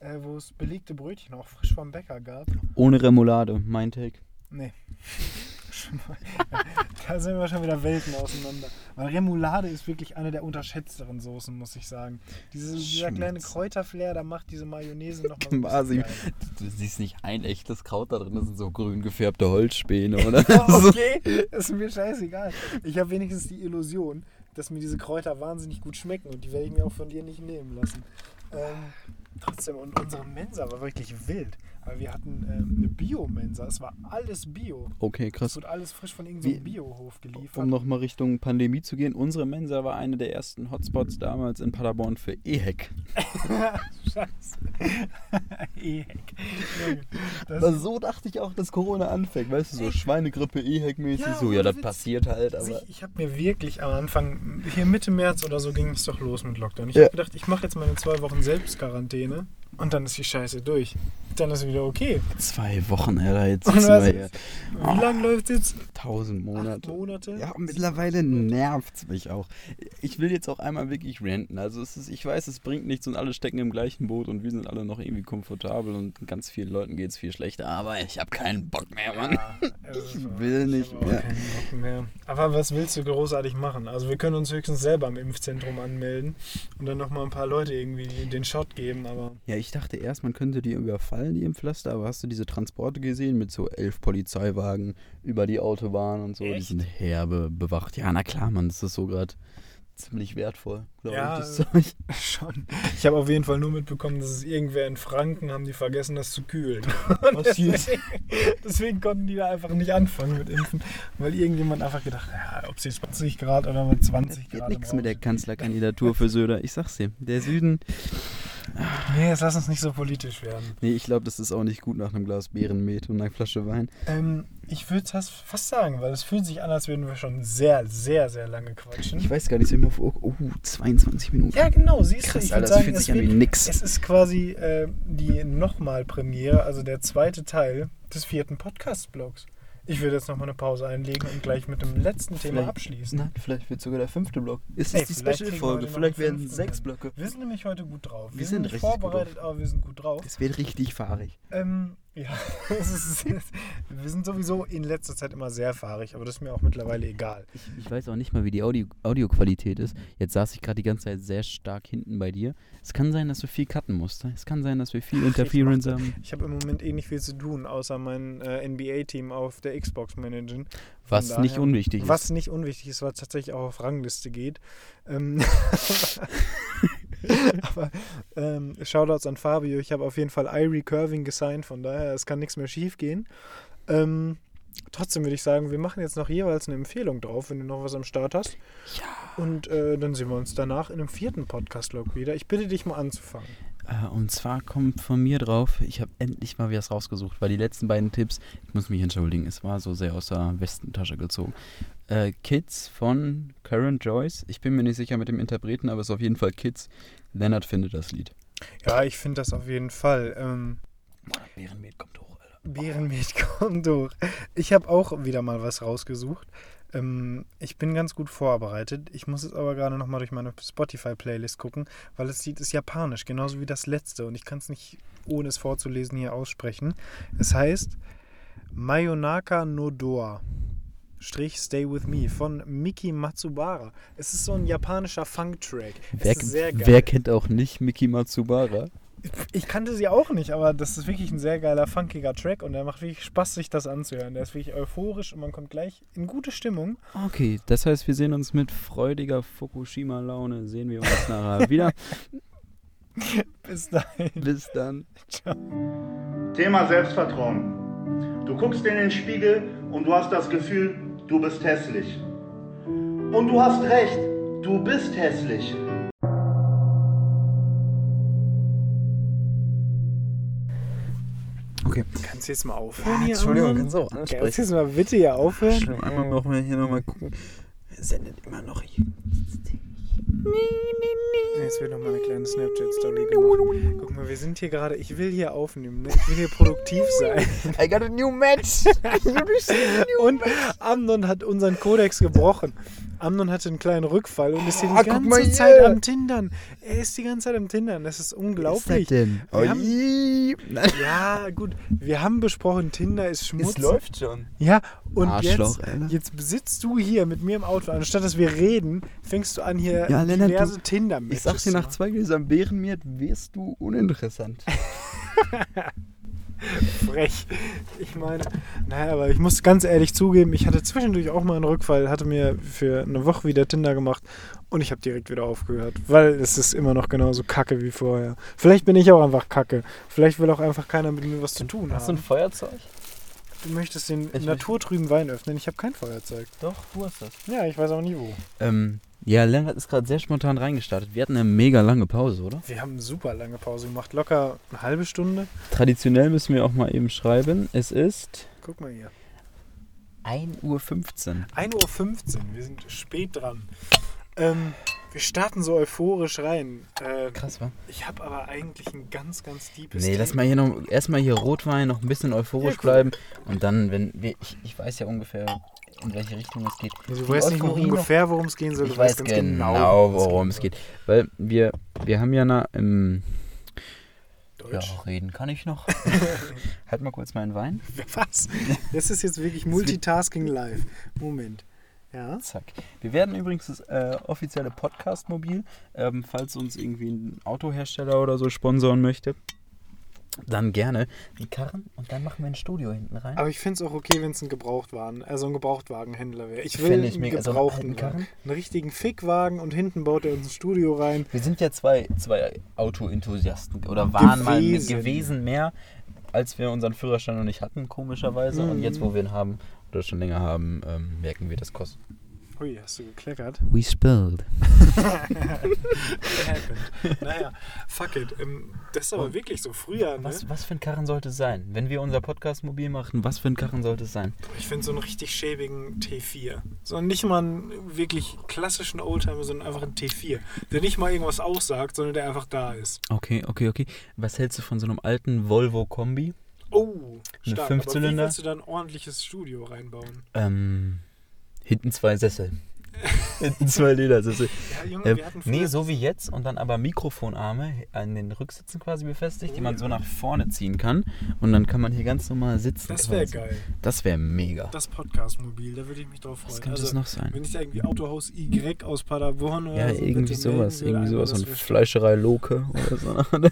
äh, wo es belegte Brötchen auch frisch vom Bäcker gab. Ohne Remoulade, mein Take. Nee. da sind wir schon wieder Welten auseinander. Weil Remoulade ist wirklich eine der unterschätzteren Soßen, muss ich sagen. Diese, dieser kleine. Kräuterflair, da macht diese Mayonnaise nochmal so. Du siehst nicht ein echtes Kraut da drin, das sind so grün gefärbte Holzspäne, oder? Okay, ist mir scheißegal. Ich habe wenigstens die Illusion, dass mir diese Kräuter wahnsinnig gut schmecken und die werde ich mir auch von dir nicht nehmen lassen. Ähm, trotzdem, und unsere Mensa war wirklich wild, weil wir hatten ähm, eine Bio-Mensa. Es war alles Bio. Okay, Es krass. wurde alles frisch von irgendeinem Wie- Biohof geliefert. Um nochmal Richtung Pandemie zu gehen, unsere Mensa war eine der ersten Hotspots damals in Paderborn für EHEC. Scheiße. Ehek. Aber so dachte ich auch, dass Corona anfängt, weißt du, so Schweinegrippe, EHEC-mäßig, Ja, so, ja, das passiert halt, aber... ich, ich habe mir wirklich am Anfang, hier Mitte März oder so ging es doch los mit Lockdown. Ich Ja. habe gedacht, ich mache jetzt meine zwei Wochen Selbstquarantäne und dann ist die Scheiße durch. Dann ist wieder okay. Zwei Wochen, Alter, jetzt sitzen wir hier. Wie lange läuft jetzt? Tausend Acht Monate. Monate? Ja, mittlerweile nervt's mich auch. Ich will jetzt auch einmal wirklich ranten. Also es ist, ich weiß, es bringt nichts und alle stecken im gleichen Boot und wir sind alle noch irgendwie komfortabel und ganz vielen Leuten geht's viel schlechter. Aber ich habe keinen Bock mehr, Mann. Ja, es ist Ich will Ich nicht mehr. keinen Bock mehr. Aber was willst du großartig machen? Also wir können uns höchstens selber am Impfzentrum anmelden und dann nochmal ein paar Leute irgendwie den Shot geben, aber Ja, ich dachte erst, man könnte die überfallen die Impflaster, aber hast du diese Transporte gesehen mit so elf Polizeiwagen über die Autobahn und so? Die Echt? sind herbe bewacht. Ja, na klar, Mann, das ist so gerade ziemlich wertvoll, glaube Ja, ich, das Zeug. Schon. Ich habe auf jeden Fall nur mitbekommen, dass es irgendwer in Franken haben die vergessen, das zu kühlen. Deswegen, deswegen konnten die da einfach nicht anfangen mit Impfen, weil irgendjemand einfach gedacht, ja, ob sie 20 Grad oder mit 20 Wird Grad. nichts im mit der Kanzlerkandidatur für Söder. Ich sag's dir. Der Süden. Nee, jetzt lass uns nicht so politisch werden. nee, ich glaube, das ist auch nicht gut nach einem Glas Beerenmet und einer Flasche Wein. Ähm, ich würde das fast sagen, weil es fühlt sich an, als würden wir schon sehr, sehr, sehr lange quatschen. Ich weiß gar nicht, so immer vor. Oh, 22 Minuten. Ja, genau, siehst Krass, du. Ich Alter, sagen, fühlt es sich an wie nix. Es ist quasi äh, die Nochmal-Premiere, also der zweite Teil des vierten Podcast-Blogs. Ich würde jetzt nochmal eine Pause einlegen und gleich mit dem letzten Thema Vielleicht- abschließen. Nein, vielleicht wird sogar der fünfte Block. Ist das die Special-Folge? Vielleicht werden fünften sechs. Blöcke. Wir sind nämlich heute gut drauf. Wir, Wir sind sind nicht richtig gut vorbereitet, aber wir sind gut drauf. Es wird richtig fahrig. Ähm, ja, ist, wir sind sowieso in letzter Zeit immer sehr fahrig, aber das ist mir auch mittlerweile egal. Ich, ich weiß auch nicht mal, wie die Audio Audioqualität ist. Jetzt saß ich gerade die ganze Zeit sehr stark hinten bei dir. Es kann sein, dass du viel cutten musst. Es kann sein, dass wir viel Ach, ich Interference das. haben. Ich habe im Moment eh nicht viel zu tun, außer mein äh, NBA-Team auf der Xbox managen. Von Was nicht daher- unwichtig Was ist. nicht unwichtig ist, weil es tatsächlich auch auf Rangliste geht. Ähm, aber ähm, Shoutouts an Fabio. Ich habe auf jeden Fall Irie Curving gesigned, von daher es kann nichts mehr schief gehen. Ähm, trotzdem würde ich sagen, wir machen jetzt noch jeweils eine Empfehlung drauf, wenn du noch was am Start hast. Ja. Und äh, dann sehen wir uns danach in einem vierten Podcast-Log wieder. Ich bitte dich mal anzufangen. Äh, und zwar kommt von mir drauf, ich habe endlich mal was rausgesucht, weil die letzten beiden Tipps, ich muss mich entschuldigen, es war so sehr aus der Westentasche gezogen. Äh, Kids von Karen Joyce. Ich bin mir nicht sicher mit dem Interpreten, aber es ist auf jeden Fall Kids. Leonard findet das Lied. Ja, ich finde das auf jeden Fall. Ähm, Bärenmet kommt hoch, Alter. Bärenmet kommt durch. Ich habe auch wieder mal was rausgesucht. Ähm, ich bin ganz gut vorbereitet. Ich muss jetzt aber gerade nochmal durch meine Spotify-Playlist gucken, weil das Lied ist japanisch, genauso wie das letzte. Und ich kann es nicht, ohne es vorzulesen, hier aussprechen. Es heißt Mayonaka no Doa. Strich Stay With Me von Miki Matsubara. Es ist so ein japanischer Funk-Track. Wer, wer kennt auch nicht Miki Matsubara? Ich kannte sie auch nicht, aber das ist wirklich ein sehr geiler, funkiger Track und der macht wirklich Spaß, sich das anzuhören. Der ist wirklich euphorisch und man kommt gleich in gute Stimmung. Okay, das heißt, wir sehen uns mit freudiger Fukushima-Laune, sehen wir uns nachher wieder. Bis dahin. Bis dann. Thema Selbstvertrauen. Du guckst in den Spiegel und du hast das Gefühl, du bist hässlich. Und du hast recht, du bist hässlich. Okay. Kannst du jetzt mal aufhören hier? Entschuldigung, kannst du auch Kannst du ansprechen. jetzt mal bitte hier aufhören? Schlimm, einmal noch mal hier nochmal gucken. Er sendet immer noch hier. Jetzt wird noch mal eine kleine Snapchat-Story gemacht. Guck mal, wir sind hier gerade, ich will hier aufnehmen, ne? ich will hier produktiv sein. I got a new match. Und Amnon hat unseren Kodex gebrochen. Amnon hatte einen kleinen Rückfall und ist hier die Ah, guck ganze mal Zeit hier. am Tindern. Er ist die ganze Zeit am Tindern. Das ist unglaublich. denn? Wir haben- Oi. Nein. Ja, gut. Wir haben besprochen, Tinder ist Schmutz. schon. Ja, und Arschloch, jetzt, Alter. jetzt sitzt du hier mit mir im Auto. Anstatt dass wir reden, fängst du an, hier Ja, Lennart, diverse du- tinder Ich sag dir, nach zwei Gläsern Bärenmiert wirst du uninteressant. frech. Ich meine, naja, aber ich muss ganz ehrlich zugeben, ich hatte zwischendurch auch mal einen Rückfall, hatte mir für eine Woche wieder Tinder gemacht und ich habe direkt wieder aufgehört, weil es ist immer noch genauso kacke wie vorher. Vielleicht bin ich auch einfach kacke. Vielleicht will auch einfach keiner mit mir was zu tun Hast du haben. ein Feuerzeug? Du möchtest den Ich- naturtrüben Wein öffnen. Ich habe kein Feuerzeug. Doch, du hast das. Ja, ich weiß auch nie wo. Ähm, ja, Lennart ist gerade sehr spontan reingestartet. Wir hatten eine mega lange Pause, oder? Wir haben eine super lange Pause gemacht. Locker eine halbe Stunde. Traditionell müssen wir auch mal eben schreiben. Es ist Guck mal hier. 1.15 Uhr. 1.15 Uhr. Wir sind spät dran. Ähm, wir starten so euphorisch rein. Äh, Krass, wa? ich habe aber eigentlich ein ganz, ganz deepes Nee, lass mal hier noch erstmal hier Rotwein, noch ein bisschen euphorisch Ja, cool. bleiben. Und dann, wenn wir, ich, ich weiß ja ungefähr, in welche Richtung es geht. Du Die weißt nicht Euphorie noch- ungefähr, worum es gehen soll. Ich du weiß weißt genau, worum es geht. Weil wir, wir haben ja na, im ja, Deutsch. reden kann ich noch. halt mal kurz meinen Wein. Was? Das ist jetzt wirklich Multitasking live. Moment. Ja. Zack. Wir werden übrigens das äh, offizielle Podcast-Mobil, ähm, falls uns irgendwie ein Autohersteller oder so sponsoren möchte. Dann gerne die Karren und dann machen wir ein Studio hinten rein. Aber ich finde es auch okay, wenn es ein Gebrauchtwagen, also ein Gebrauchtwagenhändler wäre. Ich will ich einen mega- so einen gebrauchten Karren? Wagen. Einen richtigen Fickwagen und hinten baut er uns ein Studio rein. Wir sind ja zwei, zwei Auto-Enthusiasten oder waren mal mit Gewesen. gewesen mehr, als wir unseren Führerschein noch nicht hatten, komischerweise. Und jetzt, wo wir ihn haben oder schon länger haben, ähm, merken wir, das kostet. Hui, hast du gekleckert? We spilled. Naja, fuck it. Ähm, das ist aber wirklich so. Früher, ne? Was, was für ein Karren sollte es sein? Wenn wir unser Podcast mobil machen, was für ein Karren sollte es sein? Ich finde so einen richtig schäbigen T4. So nicht mal einen wirklich klassischen Oldtimer, sondern einfach einen T4. Der nicht mal irgendwas aussagt, sondern der einfach da ist. Okay, okay, okay. Was hältst du von so einem alten Volvo Kombi? Oh, Eine stark. Fünfzylinder? Aber wie willst du da ein ordentliches Studio reinbauen? Ähm, hinten zwei Sessel. hinten zwei Ledersessel. Ja, Junge, Ähm, hatten nee, so wie jetzt und dann aber Mikrofonarme an den Rücksitzen quasi befestigt, die Oh man so nach vorne ziehen kann. Und dann kann man hier ganz normal sitzen. Das wäre geil. Das wäre mega. Das Podcast-Mobil, da würde ich mich drauf freuen. Was könnte also, es noch sein? Wenn ich da irgendwie Autohaus Y aus Paderborn oder Ja, so irgendwie sowas. Irgendwie sowas. Und das Fleischerei Loke oder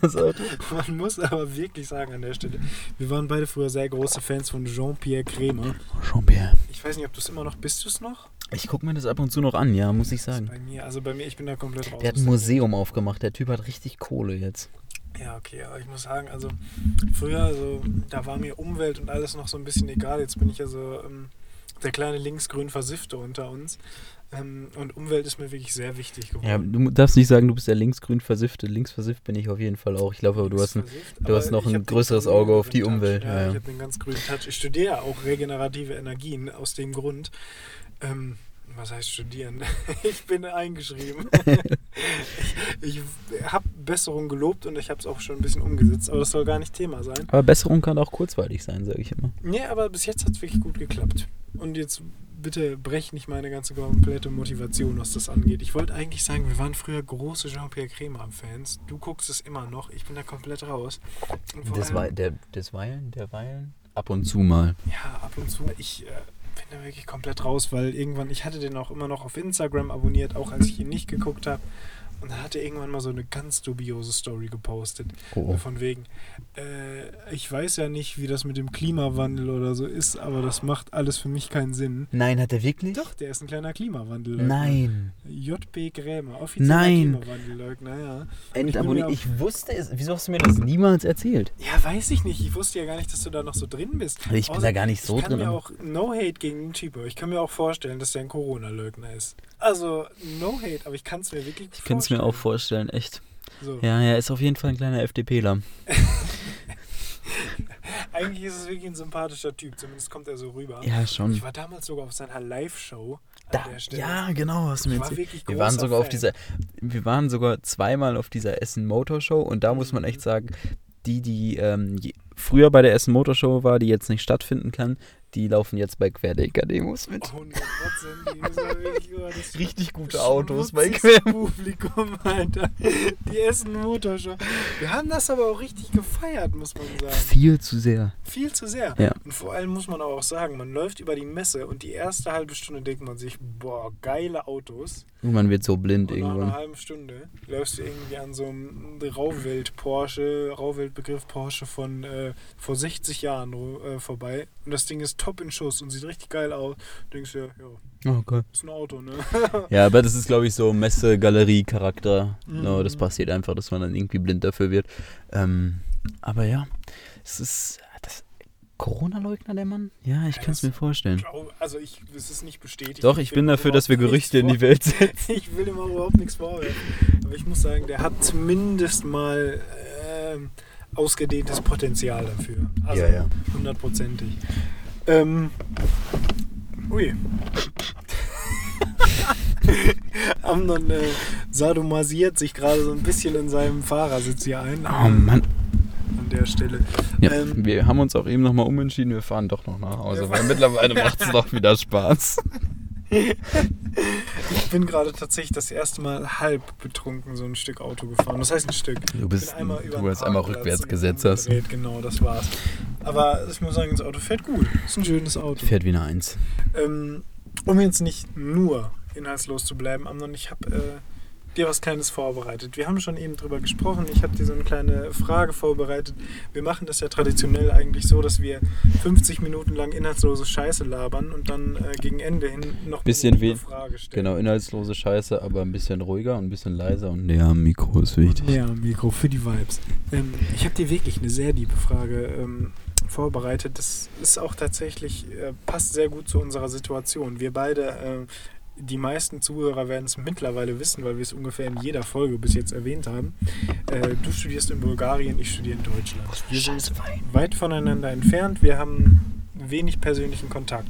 so. Man muss aber wirklich sagen an der Stelle, wir waren beide früher sehr große Fans von Jean-Pierre Krämer. Jean-Pierre. Ich weiß nicht, ob du es immer noch bist, du es noch? Ich gucke mir das ab und zu noch an, ja, muss ich sagen. Bei mir, also bei mir, ich bin da komplett raus. Der hat ein Museum aufgemacht. Der Typ hat richtig Kohle jetzt. Ja, okay, aber ich muss sagen, also früher, also, da war mir Umwelt und alles noch so ein bisschen egal. Jetzt bin ich also ähm, der kleine linksgrün Versiffte unter uns. Ähm, und Umwelt ist mir wirklich sehr wichtig geworden. Ja, du darfst nicht sagen, du bist der linksgrün versiffte. Linksversifft bin ich auf jeden Fall auch. Ich glaube, aber du hast ein. Du hast noch ein größeres Auge auf die Touch. Umwelt, Ja, ja, ja. ich habe den ganz grünen Touch. Ich studiere auch regenerative Energien aus dem Grund. Ähm, was heißt studieren? ich bin eingeschrieben. ich habe Besserung gelobt und ich habe es auch schon ein bisschen umgesetzt, aber das soll gar nicht Thema sein. Aber Besserung kann auch kurzweilig sein, sage ich immer. Nee, aber bis jetzt hat es wirklich gut geklappt. Und jetzt bitte brech nicht meine ganze komplette Motivation, was das angeht. Ich wollte eigentlich sagen, wir waren früher große Jean-Pierre Krämer-Fans. Du guckst es immer noch. Ich bin da komplett raus. Und vor Des, allem- Wei- der, desweilen, derweilen? Ab und zu mal. Ja, ab und zu. Ich äh, bin da wirklich komplett raus, weil irgendwann, ich hatte den auch immer noch auf Instagram abonniert, auch als ich ihn nicht geguckt habe. Und da hat er irgendwann mal so eine ganz dubiose Story gepostet. Oh, oh. Von wegen, äh, ich weiß ja nicht, wie das mit dem Klimawandel oder so ist, aber das macht alles für mich keinen Sinn. Nein, hat er wirklich? Doch, der ist ein kleiner Klimawandel. Nein. JP Grämer, offizieller Nein. Klimawandelleugner, ja. Endabonniert. mir Ich wusste es. Wieso hast du mir das niemals erzählt? Ja, weiß ich nicht. Ich wusste ja gar nicht, dass du da noch so drin bist. Ich bin da gar nicht so ich kann drin, Mir auch no hate gegen den aber ich kann mir auch vorstellen, dass der ein Corona-Leugner ist. Also, no hate, aber ich kann es mir wirklich Ich könnte es mir auch vorstellen, echt. So. Ja, er ist auf jeden Fall ein kleiner FDPler. Eigentlich ist es wirklich ein sympathischer Typ, zumindest kommt er so rüber. Ja, schon. Ich war damals sogar auf seiner Live-Show an Da, der Stelle. ja, genau, hast du mir erzählt. wirklich Wir waren sogar auf Fan. dieser, wir waren sogar zweimal auf dieser Essen Motor Show und da muss man echt sagen, die, die ähm, früher bei der Essen Motor Show war, die jetzt nicht stattfinden kann, die laufen jetzt bei Querdenker-Demos mit. 100 Prozent. Das war wirklich oh, das Richtig gute Autos bei Quer. Publikum, Alter. Die Essen Motorshow. Wir haben das aber auch richtig gefeiert, muss man sagen. Viel zu sehr. Viel zu sehr. Ja. Und vor allem muss man aber auch sagen, man läuft über die Messe und die erste halbe Stunde denkt man sich, boah, geile Autos. Und man wird so blind Und nach einer irgendwann. halben Stunde läufst du irgendwie an so einem Rauwelt-Porsche, Rauwelt-Begriff Porsche von äh, vor 60 Jahren äh, vorbei. Und das Ding ist top in Schuss und sieht richtig geil aus. Du denkst dir, ja, Oh Gott. ist ein Auto, ne? Ja, aber das ist, glaube ich, so Messe-Galerie-Charakter. No, Mhm. das passiert einfach, dass man dann irgendwie blind dafür wird. Ähm, aber ja, es ist. Das Corona-Leugner, der Mann? Ja, ich Ja, kann es mir vorstellen. Also ich, es ist nicht bestätigt. Doch, ich will bin dafür, dass wir Gerüchte in die Welt setzen. Ich will ihm auch überhaupt nichts vorwerfen. Aber ich muss sagen, der hat zumindest mal ähm, ausgedehntes Potenzial dafür. Also Ja, ja. Ähm, ui. Amnon äh, sadomasiert sich gerade so ein bisschen in seinem Fahrersitz hier ein. Oh Mann. An der Stelle. Ja, Ähm, wir haben uns auch eben nochmal umentschieden. Wir fahren doch noch nach Hause, weil mittlerweile macht es doch wieder Spaß. Ich bin gerade tatsächlich das erste Mal halb betrunken so ein Stück Auto gefahren. Das heißt ein Stück. Du bist- einmal über du hast einmal rückwärts gesetzt hast. umgedreht, Genau, das war's. Aber ich muss sagen, das Auto fährt gut. Ist ein schönes Auto. Fährt wie eine Eins. Ähm, um jetzt nicht nur inhaltslos zu bleiben, Amnon, ich habe äh, dir was Kleines vorbereitet. Wir haben schon eben drüber gesprochen. Ich habe dir so eine kleine Frage vorbereitet. Wir machen das ja traditionell eigentlich so, dass wir 50 Minuten lang inhaltslose Scheiße labern und dann äh, gegen Ende hin noch Bisschen eine. Frage stellen. Genau, inhaltslose Scheiße, aber ein bisschen ruhiger und ein bisschen leiser und näher am Mikro ist wichtig. Ja, Mikro für die Vibes. Ähm, ich habe dir wirklich eine sehr liebe Frage ähm, vorbereitet. Das ist auch tatsächlich, äh, passt sehr gut zu unserer Situation. Wir beide, äh, die meisten Zuhörer werden es mittlerweile wissen, weil wir es ungefähr in jeder Folge bis jetzt erwähnt haben. Äh, du studierst in Bulgarien, ich studiere in Deutschland. Wir sind weit voneinander entfernt. Wir haben wenig persönlichen Kontakt.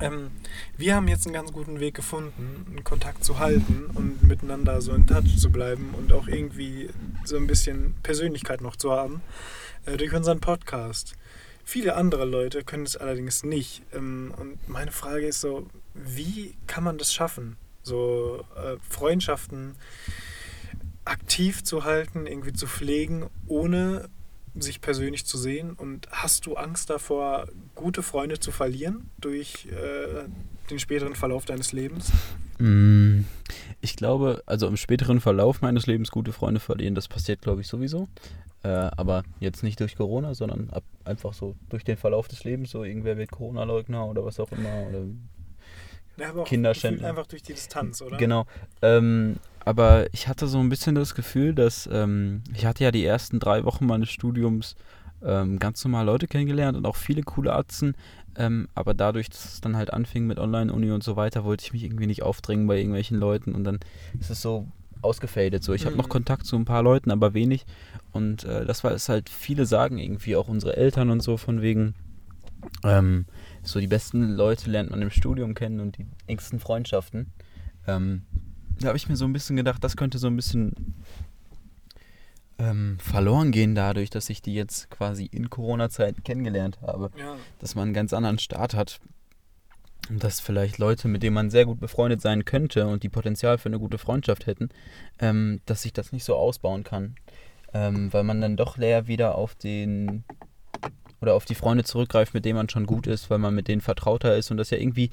Ähm, wir haben jetzt einen ganz guten Weg gefunden, einen Kontakt zu halten und miteinander so in Touch zu bleiben und auch irgendwie so ein bisschen Persönlichkeit noch zu haben äh, durch unseren Podcast. Viele andere Leute können es allerdings nicht. Ähm, und meine Frage ist so, wie kann man das schaffen? So äh, Freundschaften aktiv zu halten, irgendwie zu pflegen, ohne sich persönlich zu sehen? Und hast du Angst davor, gute Freunde zu verlieren durch äh, den späteren Verlauf deines Lebens? Mm, Ich glaube, also im späteren Verlauf meines Lebens gute Freunde verlieren, das passiert, glaube ich, sowieso. Äh, aber jetzt nicht durch Corona, sondern ab, einfach so durch den Verlauf des Lebens. So irgendwer wird Corona-Leugner oder was auch immer. Oder Ja, aber Kinderschänder. einfach durch die Distanz, oder? Genau. Ähm, aber ich hatte so ein bisschen das Gefühl, dass ähm, ich hatte ja die ersten drei Wochen meines Studiums ähm, ganz normal Leute kennengelernt und auch viele coole Atzen. Ähm, aber dadurch, dass es dann halt anfing mit Online-Uni und so weiter, wollte ich mich irgendwie nicht aufdrängen bei irgendwelchen Leuten und dann ist es so ausgefadet. So, ich habe noch Mhm. Kontakt zu ein paar Leuten, aber wenig. Und äh, das war es halt, viele sagen irgendwie, auch unsere Eltern und so, von wegen, ähm, so die besten Leute lernt man im Studium kennen und die engsten Freundschaften. Ähm, da habe ich mir so ein bisschen gedacht, das könnte so ein bisschen ähm, verloren gehen dadurch, dass ich die jetzt quasi in Corona-Zeit kennengelernt habe. Ja. Dass man einen ganz anderen Start hat. Und dass vielleicht Leute, mit denen man sehr gut befreundet sein könnte und die Potenzial für eine gute Freundschaft hätten, ähm, dass sich das nicht so ausbauen kann. Ähm, weil man dann doch leer wieder auf den oder auf die Freunde zurückgreift, mit denen man schon gut ist, weil man mit denen vertrauter ist und das ja irgendwie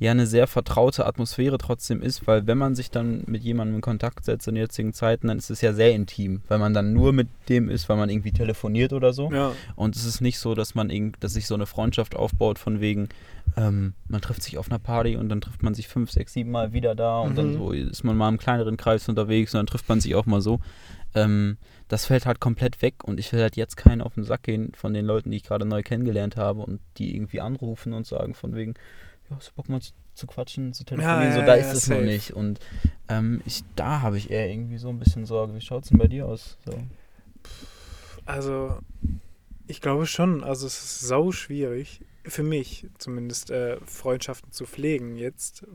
ja eine sehr vertraute Atmosphäre trotzdem ist, weil wenn man sich dann mit jemandem in Kontakt setzt in jetzigen Zeiten, dann ist es ja sehr intim, weil man dann nur mit dem ist, weil man irgendwie telefoniert oder so. Ja. Und es ist nicht so, dass man irgend, dass sich so eine Freundschaft aufbaut von wegen, ähm, man trifft sich auf einer Party und dann trifft man sich fünf, sechs, sieben Mal wieder da und dann Mhm. so ist man mal im kleineren Kreis unterwegs und dann trifft man sich auch mal so. Ähm, das fällt halt komplett weg und ich will halt jetzt keinen auf den Sack gehen von den Leuten, die ich gerade neu kennengelernt habe und die irgendwie anrufen und sagen von wegen, ja, hast du Bock mal zu, zu quatschen, zu telefonieren, ja, so da ja, ist es noch nicht und ähm, ich, da habe ich eher irgendwie so ein bisschen Sorge. Wie schaut's denn bei dir aus? So. Also, ich glaube schon. Also, es ist sau schwierig, für mich zumindest, äh, Freundschaften zu pflegen jetzt.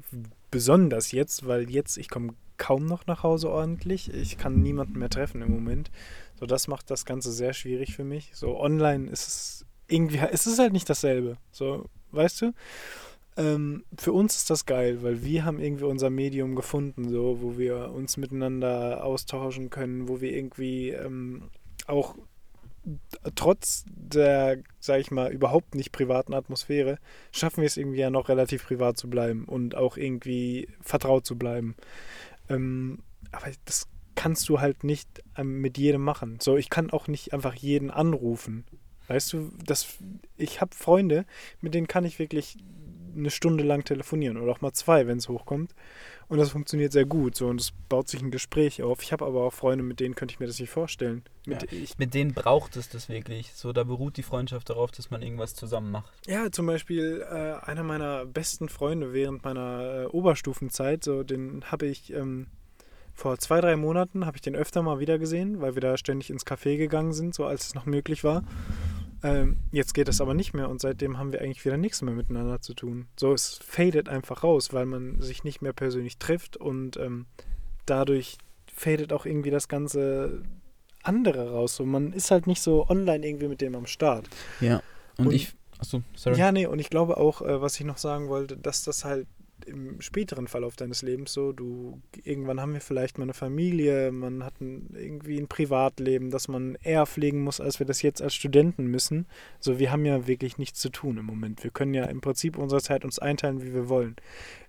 Besonders jetzt, weil jetzt, ich komme kaum noch nach Hause ordentlich. Ich kann niemanden mehr treffen im Moment. So, das macht das Ganze sehr schwierig für mich. So, online ist es irgendwie, es ist halt nicht dasselbe. So, weißt du? Ähm, für uns ist das geil, weil wir haben irgendwie unser Medium gefunden, so, wo wir uns miteinander austauschen können, wo wir irgendwie ähm, auch trotz der, sag ich mal, überhaupt nicht privaten Atmosphäre, schaffen wir es irgendwie ja noch relativ privat zu bleiben und auch irgendwie vertraut zu bleiben. Ähm, aber das kannst du halt nicht ähm, mit jedem machen. So, ich kann auch nicht einfach jeden anrufen. Weißt du, das, ich habe Freunde, mit denen kann ich wirklich eine Stunde lang telefonieren oder auch mal zwei, wenn es hochkommt. Und das funktioniert sehr gut. So, und es baut sich ein Gespräch auf. Ich habe aber auch Freunde, mit denen könnte ich mir das nicht vorstellen. Mit, ich, Mit denen braucht es das wirklich. So, da beruht die Freundschaft darauf, dass man irgendwas zusammen macht. Ja, zum Beispiel äh, einer meiner besten Freunde während meiner äh, Oberstufenzeit, so den habe ich ähm, vor zwei, drei Monaten, habe ich den öfter mal wieder gesehen, weil wir da ständig ins Café gegangen sind, so als es noch möglich war. Ähm, jetzt geht das aber nicht mehr und seitdem haben wir eigentlich wieder nichts mehr miteinander zu tun. So, es fadet einfach raus, weil man sich nicht mehr persönlich trifft und ähm, dadurch fadet auch irgendwie das ganze andere raus. So, man ist halt nicht so online irgendwie mit dem am Start. Ja. Und, Und- ich. Achso, sorry. Ja, nee, und ich glaube auch, äh, was ich noch sagen wollte, dass das halt im späteren Verlauf deines Lebens so. Du irgendwann haben wir vielleicht mal eine Familie, man hat ein, irgendwie ein Privatleben, das man eher pflegen muss, als wir das jetzt als Studenten müssen. So, wir haben ja wirklich nichts zu tun im Moment. Wir können ja im Prinzip unsere Zeit uns einteilen, wie wir wollen.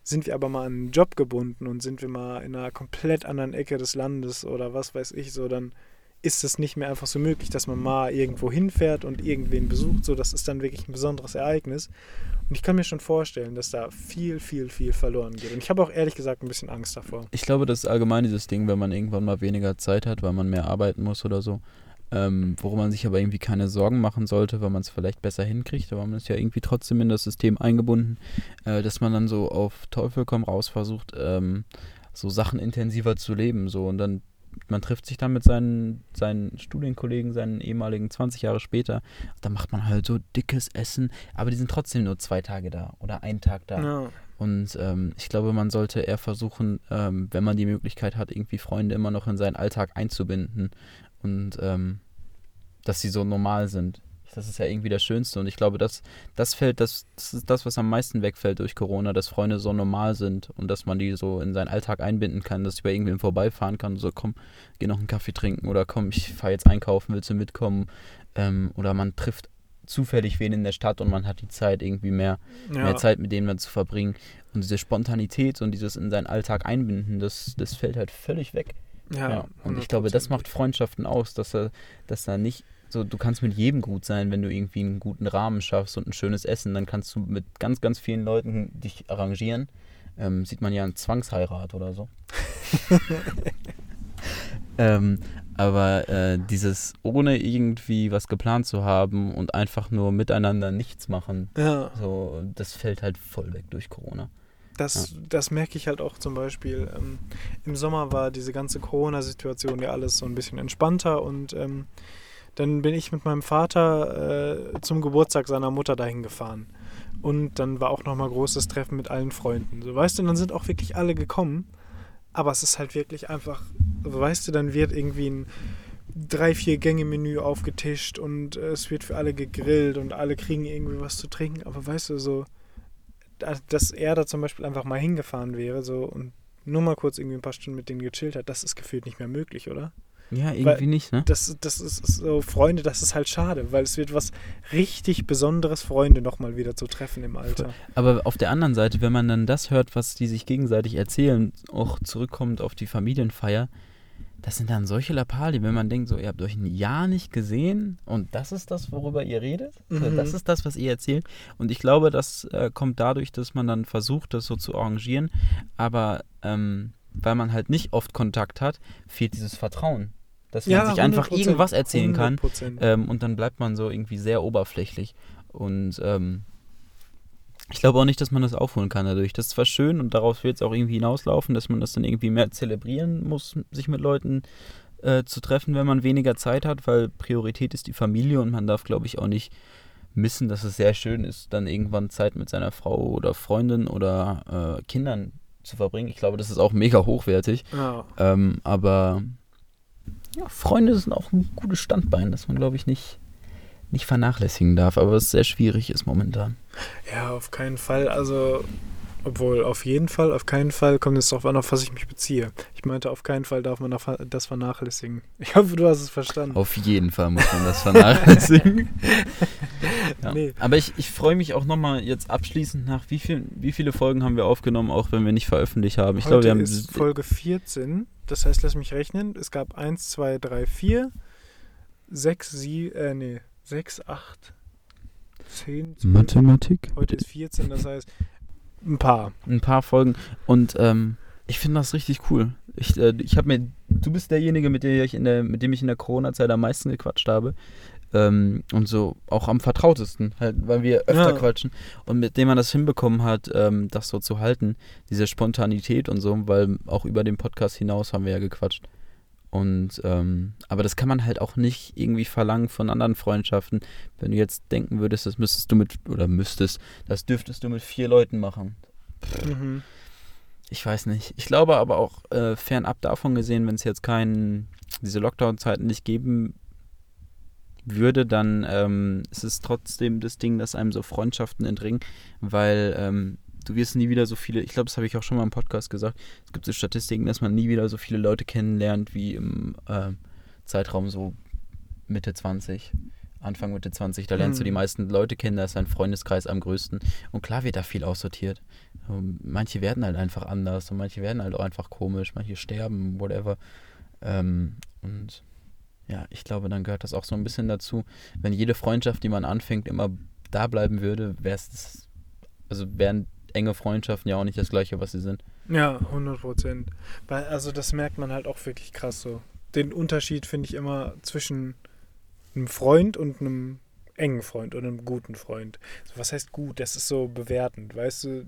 Sind wir aber mal an einen Job gebunden und sind wir mal in einer komplett anderen Ecke des Landes oder was weiß ich so, dann ist es nicht mehr einfach so möglich, dass man mal irgendwo hinfährt und irgendwen besucht. So, das ist dann wirklich ein besonderes Ereignis. Und ich kann mir schon vorstellen, dass da viel, viel, viel verloren geht. Und ich habe auch ehrlich gesagt ein bisschen Angst davor. Ich glaube, das ist allgemein dieses Ding, wenn man irgendwann mal weniger Zeit hat, weil man mehr arbeiten muss oder so. Ähm, worum man sich aber irgendwie keine Sorgen machen sollte, weil man es vielleicht besser hinkriegt, aber man ist ja irgendwie trotzdem in das System eingebunden, äh, dass man dann so auf Teufel komm raus versucht, ähm, so Sachen intensiver zu leben. So und dann man trifft sich dann mit seinen, seinen Studienkollegen, seinen ehemaligen 20 Jahre später. Da macht man halt so dickes Essen, aber die sind trotzdem nur zwei Tage da oder einen Tag da. Ja. Und ähm, ich glaube, man sollte eher versuchen, ähm, wenn man die Möglichkeit hat, irgendwie Freunde immer noch in seinen Alltag einzubinden und ähm, dass sie so normal sind. Das ist ja irgendwie das Schönste und ich glaube, das, das fällt, das, das ist das, was am meisten wegfällt durch Corona, dass Freunde so normal sind und dass man die so in seinen Alltag einbinden kann, dass ich bei irgendwem vorbeifahren kann, so komm, geh noch einen Kaffee trinken oder komm, ich fahre jetzt einkaufen, willst du mitkommen? Ähm, oder man trifft zufällig wen in der Stadt und man hat die Zeit, irgendwie mehr, Ja. mehr Zeit mit denen man zu verbringen. Und diese Spontanität und dieses in seinen Alltag einbinden, das, das fällt halt völlig weg. Ja, und ich glaube, das macht Freundschaften aus, dass er, dass er nicht so, du kannst mit jedem gut sein, wenn du irgendwie einen guten Rahmen schaffst und ein schönes Essen, dann kannst du mit ganz, ganz vielen Leuten dich arrangieren. Ähm, sieht man ja in Zwangsheirat oder so. ähm, aber äh, dieses ohne irgendwie was geplant zu haben und einfach nur miteinander nichts machen, Ja. so, das fällt halt voll weg durch Corona. Das, das merke ich halt auch zum Beispiel. Ähm, Im Sommer war diese ganze Corona-Situation ja alles so ein bisschen entspannter und ähm, dann bin ich mit meinem Vater äh, zum Geburtstag seiner Mutter dahin gefahren. Und dann war auch nochmal großes Treffen mit allen Freunden. So, weißt du, dann sind auch wirklich alle gekommen. Aber es ist halt wirklich einfach, weißt du, dann wird irgendwie ein drei, vier Gänge-Menü aufgetischt und äh, es wird für alle gegrillt und alle kriegen irgendwie was zu trinken. Aber weißt du, so, da- dass er da zum Beispiel einfach mal hingefahren wäre so und nur mal kurz irgendwie ein paar Stunden mit denen gechillt hat, das ist gefühlt nicht mehr möglich, oder? Ja, irgendwie nicht, ne? Das, das ist so, Freunde, das ist halt schade, weil es wird was richtig Besonderes, Freunde nochmal wieder zu treffen im Alter. Aber auf der anderen Seite, wenn man dann das hört, was die sich gegenseitig erzählen, auch zurückkommt auf die Familienfeier, das sind dann solche Lappalien, wenn man denkt, so, ihr habt euch ein Jahr nicht gesehen und das ist das, worüber ihr redet. Mhm. Das ist das, was ihr erzählt. Und ich glaube, das äh, kommt dadurch, dass man dann versucht, das so zu arrangieren. Aber ähm, weil man halt nicht oft Kontakt hat, fehlt dieses Vertrauen. Dass man sich einfach 100%, irgendwas erzählen kann. 100%. Ähm, und dann bleibt man so irgendwie sehr oberflächlich. Und ähm, ich glaube auch nicht, dass man das aufholen kann dadurch. Das ist zwar schön und darauf wird es auch irgendwie hinauslaufen, dass man das dann irgendwie mehr zelebrieren muss, sich mit Leuten äh, zu treffen, wenn man weniger Zeit hat, weil Priorität ist die Familie und man darf, glaube ich, auch nicht missen, dass es sehr schön ist, dann irgendwann Zeit mit seiner Frau oder Freundin oder äh, Kindern zu verbringen. Ich glaube, das ist auch mega hochwertig. ja. Ähm, aber ja, Freunde sind auch ein gutes Standbein, das man, glaube ich, nicht, nicht vernachlässigen darf, aber es sehr schwierig ist momentan. ja, auf keinen Fall. Also, obwohl, auf jeden Fall, auf keinen Fall kommt es darauf an, auf was ich mich beziehe. Ich meinte, auf keinen Fall darf man das- vernachlässigen. Ich hoffe, du hast es verstanden. Auf jeden Fall muss man das vernachlässigen. ja. Nee. Aber ich, ich freue mich auch nochmal jetzt abschließend nach, wie, viel, wie viele Folgen haben wir aufgenommen, auch wenn wir nicht veröffentlicht haben. Ich Heute glaube, wir haben ist Folge 14. Das heißt, lass mich rechnen. Es gab 1, 2, 3, 4, 6, 7, äh, nee, 6, 8, 10, 12. Mathematik. Heute ist 14, das heißt ein paar. ein paar Folgen und ähm, ich finde das richtig cool. Ich, äh, ich habe mir, du bist derjenige, mit dem ich in der, mit dem ich in der Corona-Zeit am meisten gequatscht habe. Ähm, und so auch am vertrautesten, halt, weil wir öfter Ja. quatschen und mit dem man das hinbekommen hat, ähm, das so zu halten, diese Spontanität und so, weil auch über den Podcast hinaus haben wir ja gequatscht. Und ähm, aber das kann man halt auch nicht irgendwie verlangen von anderen Freundschaften. Wenn du jetzt denken würdest, das müsstest du mit oder müsstest, das dürftest du mit vier Leuten machen. Mhm. Ich weiß nicht. Ich glaube aber auch äh, fernab davon gesehen, wenn es jetzt keinen, diese Lockdown-Zeiten nicht geben würde, dann ähm, ist es trotzdem das Ding, dass einem so Freundschaften entringen, weil ähm, du wirst nie wieder so viele, ich glaube, das habe ich auch schon mal im Podcast gesagt, es gibt so Statistiken, dass man nie wieder so viele Leute kennenlernt wie im äh, Zeitraum so Mitte 20. Anfang Mitte 20, da lernst du die Mhm. meisten Leute kennen, da ist dein Freundeskreis am größten. Und klar wird da viel aussortiert. Ähm, Manche werden halt einfach anders und manche werden halt auch einfach komisch, manche sterben, whatever. Ähm, und ja, ich glaube, dann gehört das auch so ein bisschen dazu. Wenn jede Freundschaft, die man anfängt, immer da bleiben würde, wäre es, also wären enge Freundschaften ja auch nicht das gleiche, was sie sind. Ja, 100 Prozent. Also das merkt man halt auch wirklich krass so. Den Unterschied finde ich immer zwischen einem Freund und einem engen Freund oder einem guten Freund. So, was heißt gut? Das ist so bewertend. Weißt du,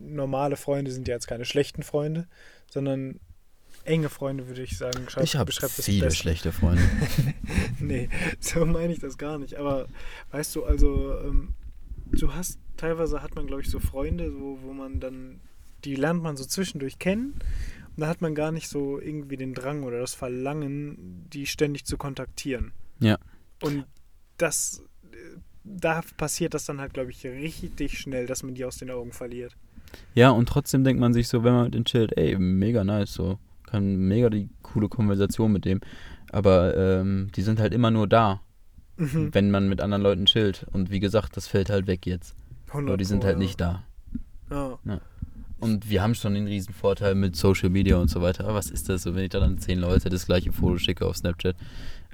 normale Freunde sind ja jetzt keine schlechten Freunde, sondern enge Freunde, würde ich sagen, schreibt, Ich habe viele Beste. schlechte Freunde. nee, so meine ich das gar nicht. Aber weißt du, also ähm, du hast, teilweise hat man, glaube ich, so Freunde, so, wo man dann, die lernt man so zwischendurch kennen. Und da hat man gar nicht so irgendwie den Drang oder das Verlangen, die ständig zu kontaktieren. Ja. Und das, äh, da passiert das dann halt, glaube ich, richtig schnell, dass man die aus den Augen verliert. Ja, und trotzdem denkt man sich so, wenn man mit dem chillt, ey, mega nice, so. Kann mega die coole Konversation mit dem. Aber ähm, die sind halt immer nur da, Mhm. wenn man mit anderen Leuten chillt. Und wie gesagt, das fällt halt weg jetzt. 100 Nur die sind halt ja. nicht da. Ja. Und wir haben schon den riesen Vorteil mit Social Media und so weiter. Aber was ist das so, wenn ich da dann zehn Leute das gleiche Foto schicke auf Snapchat?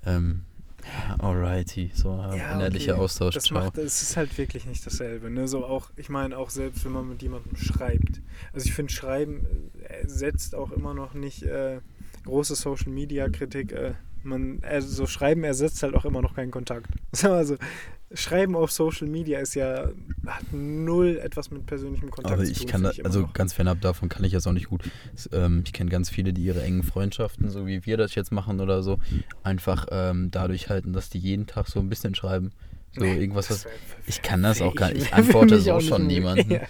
Ähm, ja, alrighty, so äh, Ja, inhaltlicher okay. Austausch, Das ciao. macht, es ist halt wirklich nicht dasselbe. Ne? So auch, ich meine auch selbst, wenn man mit jemandem schreibt. Also ich finde, Schreiben äh, setzt auch immer noch nicht äh, große Social Media Kritik. Äh, man, also Schreiben ersetzt halt auch immer noch keinen Kontakt. So, Also Schreiben auf Social Media ist ja hat null etwas mit persönlichem Kontakt Aber zu ich tun. kann da, ich also noch. ganz fernab davon kann ich das auch nicht gut. Ähm, ich kenne ganz viele, die ihre engen Freundschaften, so wie wir das jetzt machen oder so, einfach ähm, dadurch halten, dass die jeden Tag so ein bisschen schreiben. So Nee, irgendwas, was. Ich kann das auch gar nicht. Ich antworte so schon niemanden. Ja.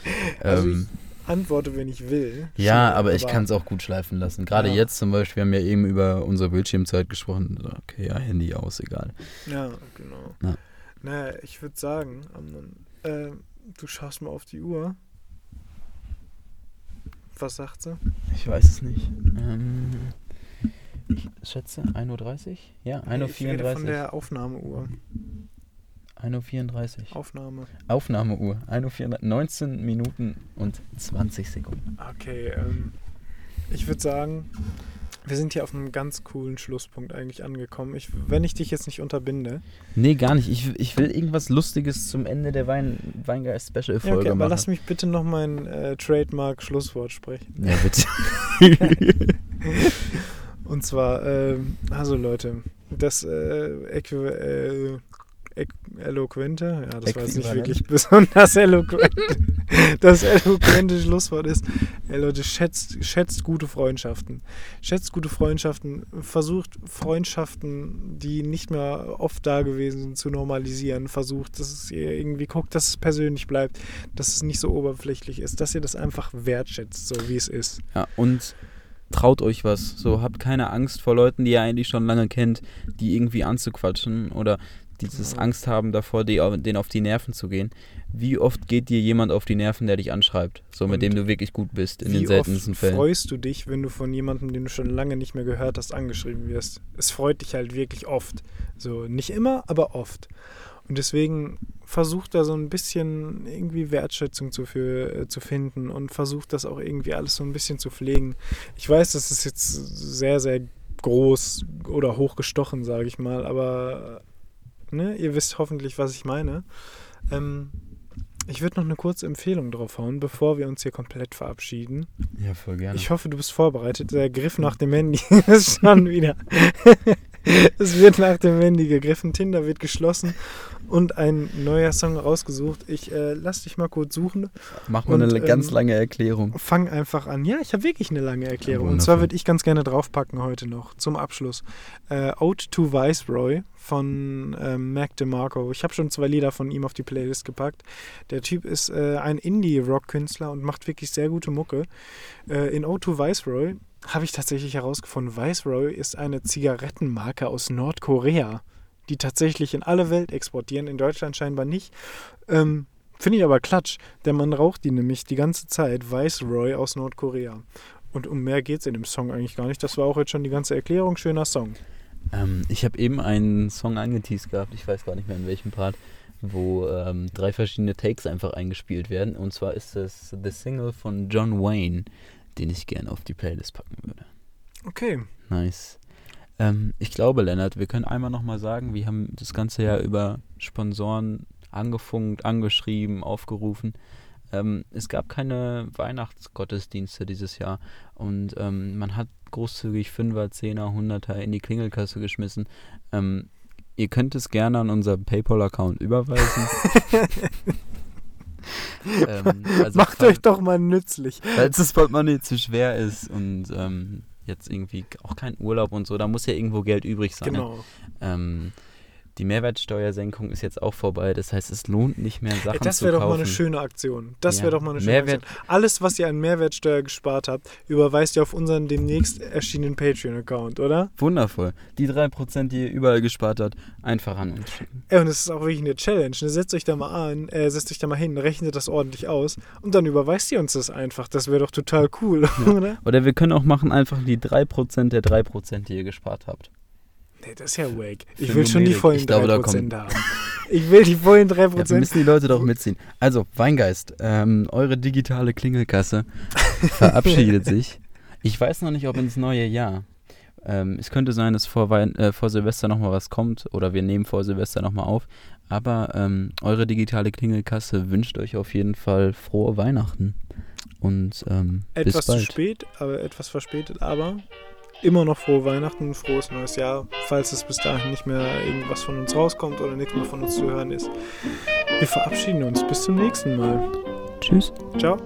Also Ähm, Antworte, wenn ich will. ja, Schon, aber ich kann es auch gut schleifen lassen. Gerade Ja. jetzt zum Beispiel, wir haben ja eben über unsere Bildschirmzeit gesprochen. Okay, ja, Handy aus, egal. Ja, genau. Ja. Naja, ich würde sagen, äh, du schaust mal auf die Uhr. Was sagt sie? Ich weiß es nicht. Ähm, ich schätze 1.30 Uhr? Ja, Nee, ich rede 1.34 von Uhr. der Aufnahmeuhr. 1.34 Uhr. Aufnahme. Aufnahmeuhr. 1.34 Uhr. 19 Minuten und 20 Sekunden. Okay, ähm, ich würde sagen, wir sind hier auf einem ganz coolen Schlusspunkt eigentlich angekommen. Ich, wenn ich dich jetzt nicht unterbinde. Nee, gar nicht. Ich, ich will irgendwas Lustiges zum Ende der Wein, Weingeist-Special-Folge Ja, okay, aber machen. lass mich bitte noch mein äh, Trademark-Schlusswort sprechen. ja, bitte. Und zwar, ähm, also Leute, das äh, Äqui äh, Eloquente, ja, das war jetzt nicht wirklich besonders eloquent. Das eloquente Schlusswort ist, ey Leute, schätzt, schätzt gute Freundschaften. Schätzt gute Freundschaften, versucht Freundschaften, die nicht mehr oft da gewesen sind, zu normalisieren. Versucht, dass es ihr irgendwie guckt, dass es persönlich bleibt, dass es nicht so oberflächlich ist, dass ihr das einfach wertschätzt, so wie es ist. Ja, und traut euch was. So, habt keine Angst vor Leuten, die ihr eigentlich schon lange kennt, die irgendwie anzuquatschen oder dieses Ja. Angst haben davor, die, denen auf die Nerven zu gehen. Wie oft geht dir jemand auf die Nerven, der dich anschreibt? So, mit Und dem du wirklich gut bist, in Wie den seltensten oft Fällen. freust du dich, wenn du von jemandem, den du schon lange nicht mehr gehört hast, angeschrieben wirst? Es freut dich halt wirklich oft. So, nicht immer, aber oft. Und deswegen versucht da so ein bisschen irgendwie Wertschätzung zu, für, äh, zu finden und versucht das auch irgendwie alles so ein bisschen zu pflegen. Ich weiß, das ist jetzt sehr, sehr groß oder hochgestochen, sage ich mal, aber ne, ihr wisst hoffentlich, was ich meine. Ähm, ich würde noch eine kurze Empfehlung drauf hauen, bevor wir uns hier komplett verabschieden. Ja, voll gerne. Ich hoffe, du bist vorbereitet. Der Griff nach dem Handy ist schon wieder. es wird nach dem Handy gegriffen. Tinder wird geschlossen und ein neuer Song rausgesucht. Ich äh, lass dich mal kurz suchen. Mach mal und, eine ganz ähm, lange Erklärung. Fang einfach an. Ja, ich habe wirklich eine lange Erklärung. Und Wundervoll. zwar würde ich ganz gerne draufpacken heute noch zum Abschluss. Äh, Ode to Viceroy von ähm, Mac DeMarco. Ich habe schon zwei Lieder von ihm auf die Playlist gepackt. Der Typ ist äh, ein Indie-Rock-Künstler und macht wirklich sehr gute Mucke. Äh, in Ode to Viceroy habe ich tatsächlich herausgefunden, Viceroy ist eine Zigarettenmarke aus Nordkorea, die tatsächlich in alle Welt exportieren, in Deutschland scheinbar nicht. Ähm, Finde ich aber klatsch. Der Mann raucht die nämlich die ganze Zeit, Viceroy aus Nordkorea. Und um mehr geht es in dem Song eigentlich gar nicht. Das war auch jetzt schon die ganze Erklärung. Schöner Song. Ähm, ich habe eben einen Song angeteased gehabt, ich weiß gar nicht mehr in welchem Part, wo ähm, drei verschiedene Takes einfach eingespielt werden. Und zwar ist es The Single von John Wayne, den ich gerne auf die Playlist packen würde. Okay. Nice. Ähm, ich glaube, Lennart, wir können einmal nochmal sagen, wir haben das ganze Jahr über Sponsoren angefunkt, angeschrieben, aufgerufen. Ähm, es gab keine Weihnachtsgottesdienste dieses Jahr und ähm, man hat großzügig 5er, 10er, 100er in die Klingelkasse geschmissen. Ähm, ihr könnt es gerne an unser PayPal-Account überweisen. Ähm, also Macht euch doch mal nützlich. Falls das Portemonnaie zu schwer ist und ähm, jetzt irgendwie auch kein Urlaub und so, da muss ja irgendwo Geld übrig sein. Ne? Genau. Ähm, die Mehrwertsteuersenkung ist jetzt auch vorbei. Das heißt, es lohnt nicht mehr, Sachen ja, das zu kaufen. Das wäre doch mal eine schöne Aktion. Das Ja. wäre doch mal eine schöne Mehrwert- Aktion. Alles, was ihr an Mehrwertsteuer gespart habt, überweist ihr auf unseren demnächst erschienenen Patreon-Account, oder? Wundervoll. Die 3%, die ihr überall gespart habt, einfach an uns schicken. Ey, und es ist auch wirklich eine Challenge. Ne? Setzt euch da mal an, äh, setzt euch da mal hin, rechnet das ordentlich aus und dann überweist ihr uns das einfach. Das wäre doch total cool, oder? Oder wir können auch machen einfach die 3% der 3%, die ihr gespart habt. Nee, das ist ja wack. Ich will schon die vollen Ich glaube, da 3% haben. Ich will die vollen 3%. Ja, müssen die Leute doch mitziehen. Also, Weingeist, ähm, eure digitale Klingelkasse verabschiedet sich. Ich weiß noch nicht, ob ins neue Jahr. Ähm, es könnte sein, dass vor, Wein äh, vor Silvester nochmal was kommt oder wir nehmen vor Silvester nochmal auf. Aber ähm, eure digitale Klingelkasse wünscht euch auf jeden Fall frohe Weihnachten. Und ähm, etwas bis zu bald. spät, aber etwas verspätet, aber immer noch frohe Weihnachten, frohes neues Jahr, falls es bis dahin nicht mehr irgendwas von uns rauskommt oder nichts mehr von uns zu hören ist. Wir verabschieden uns. Bis zum nächsten Mal. Tschüss. Ciao.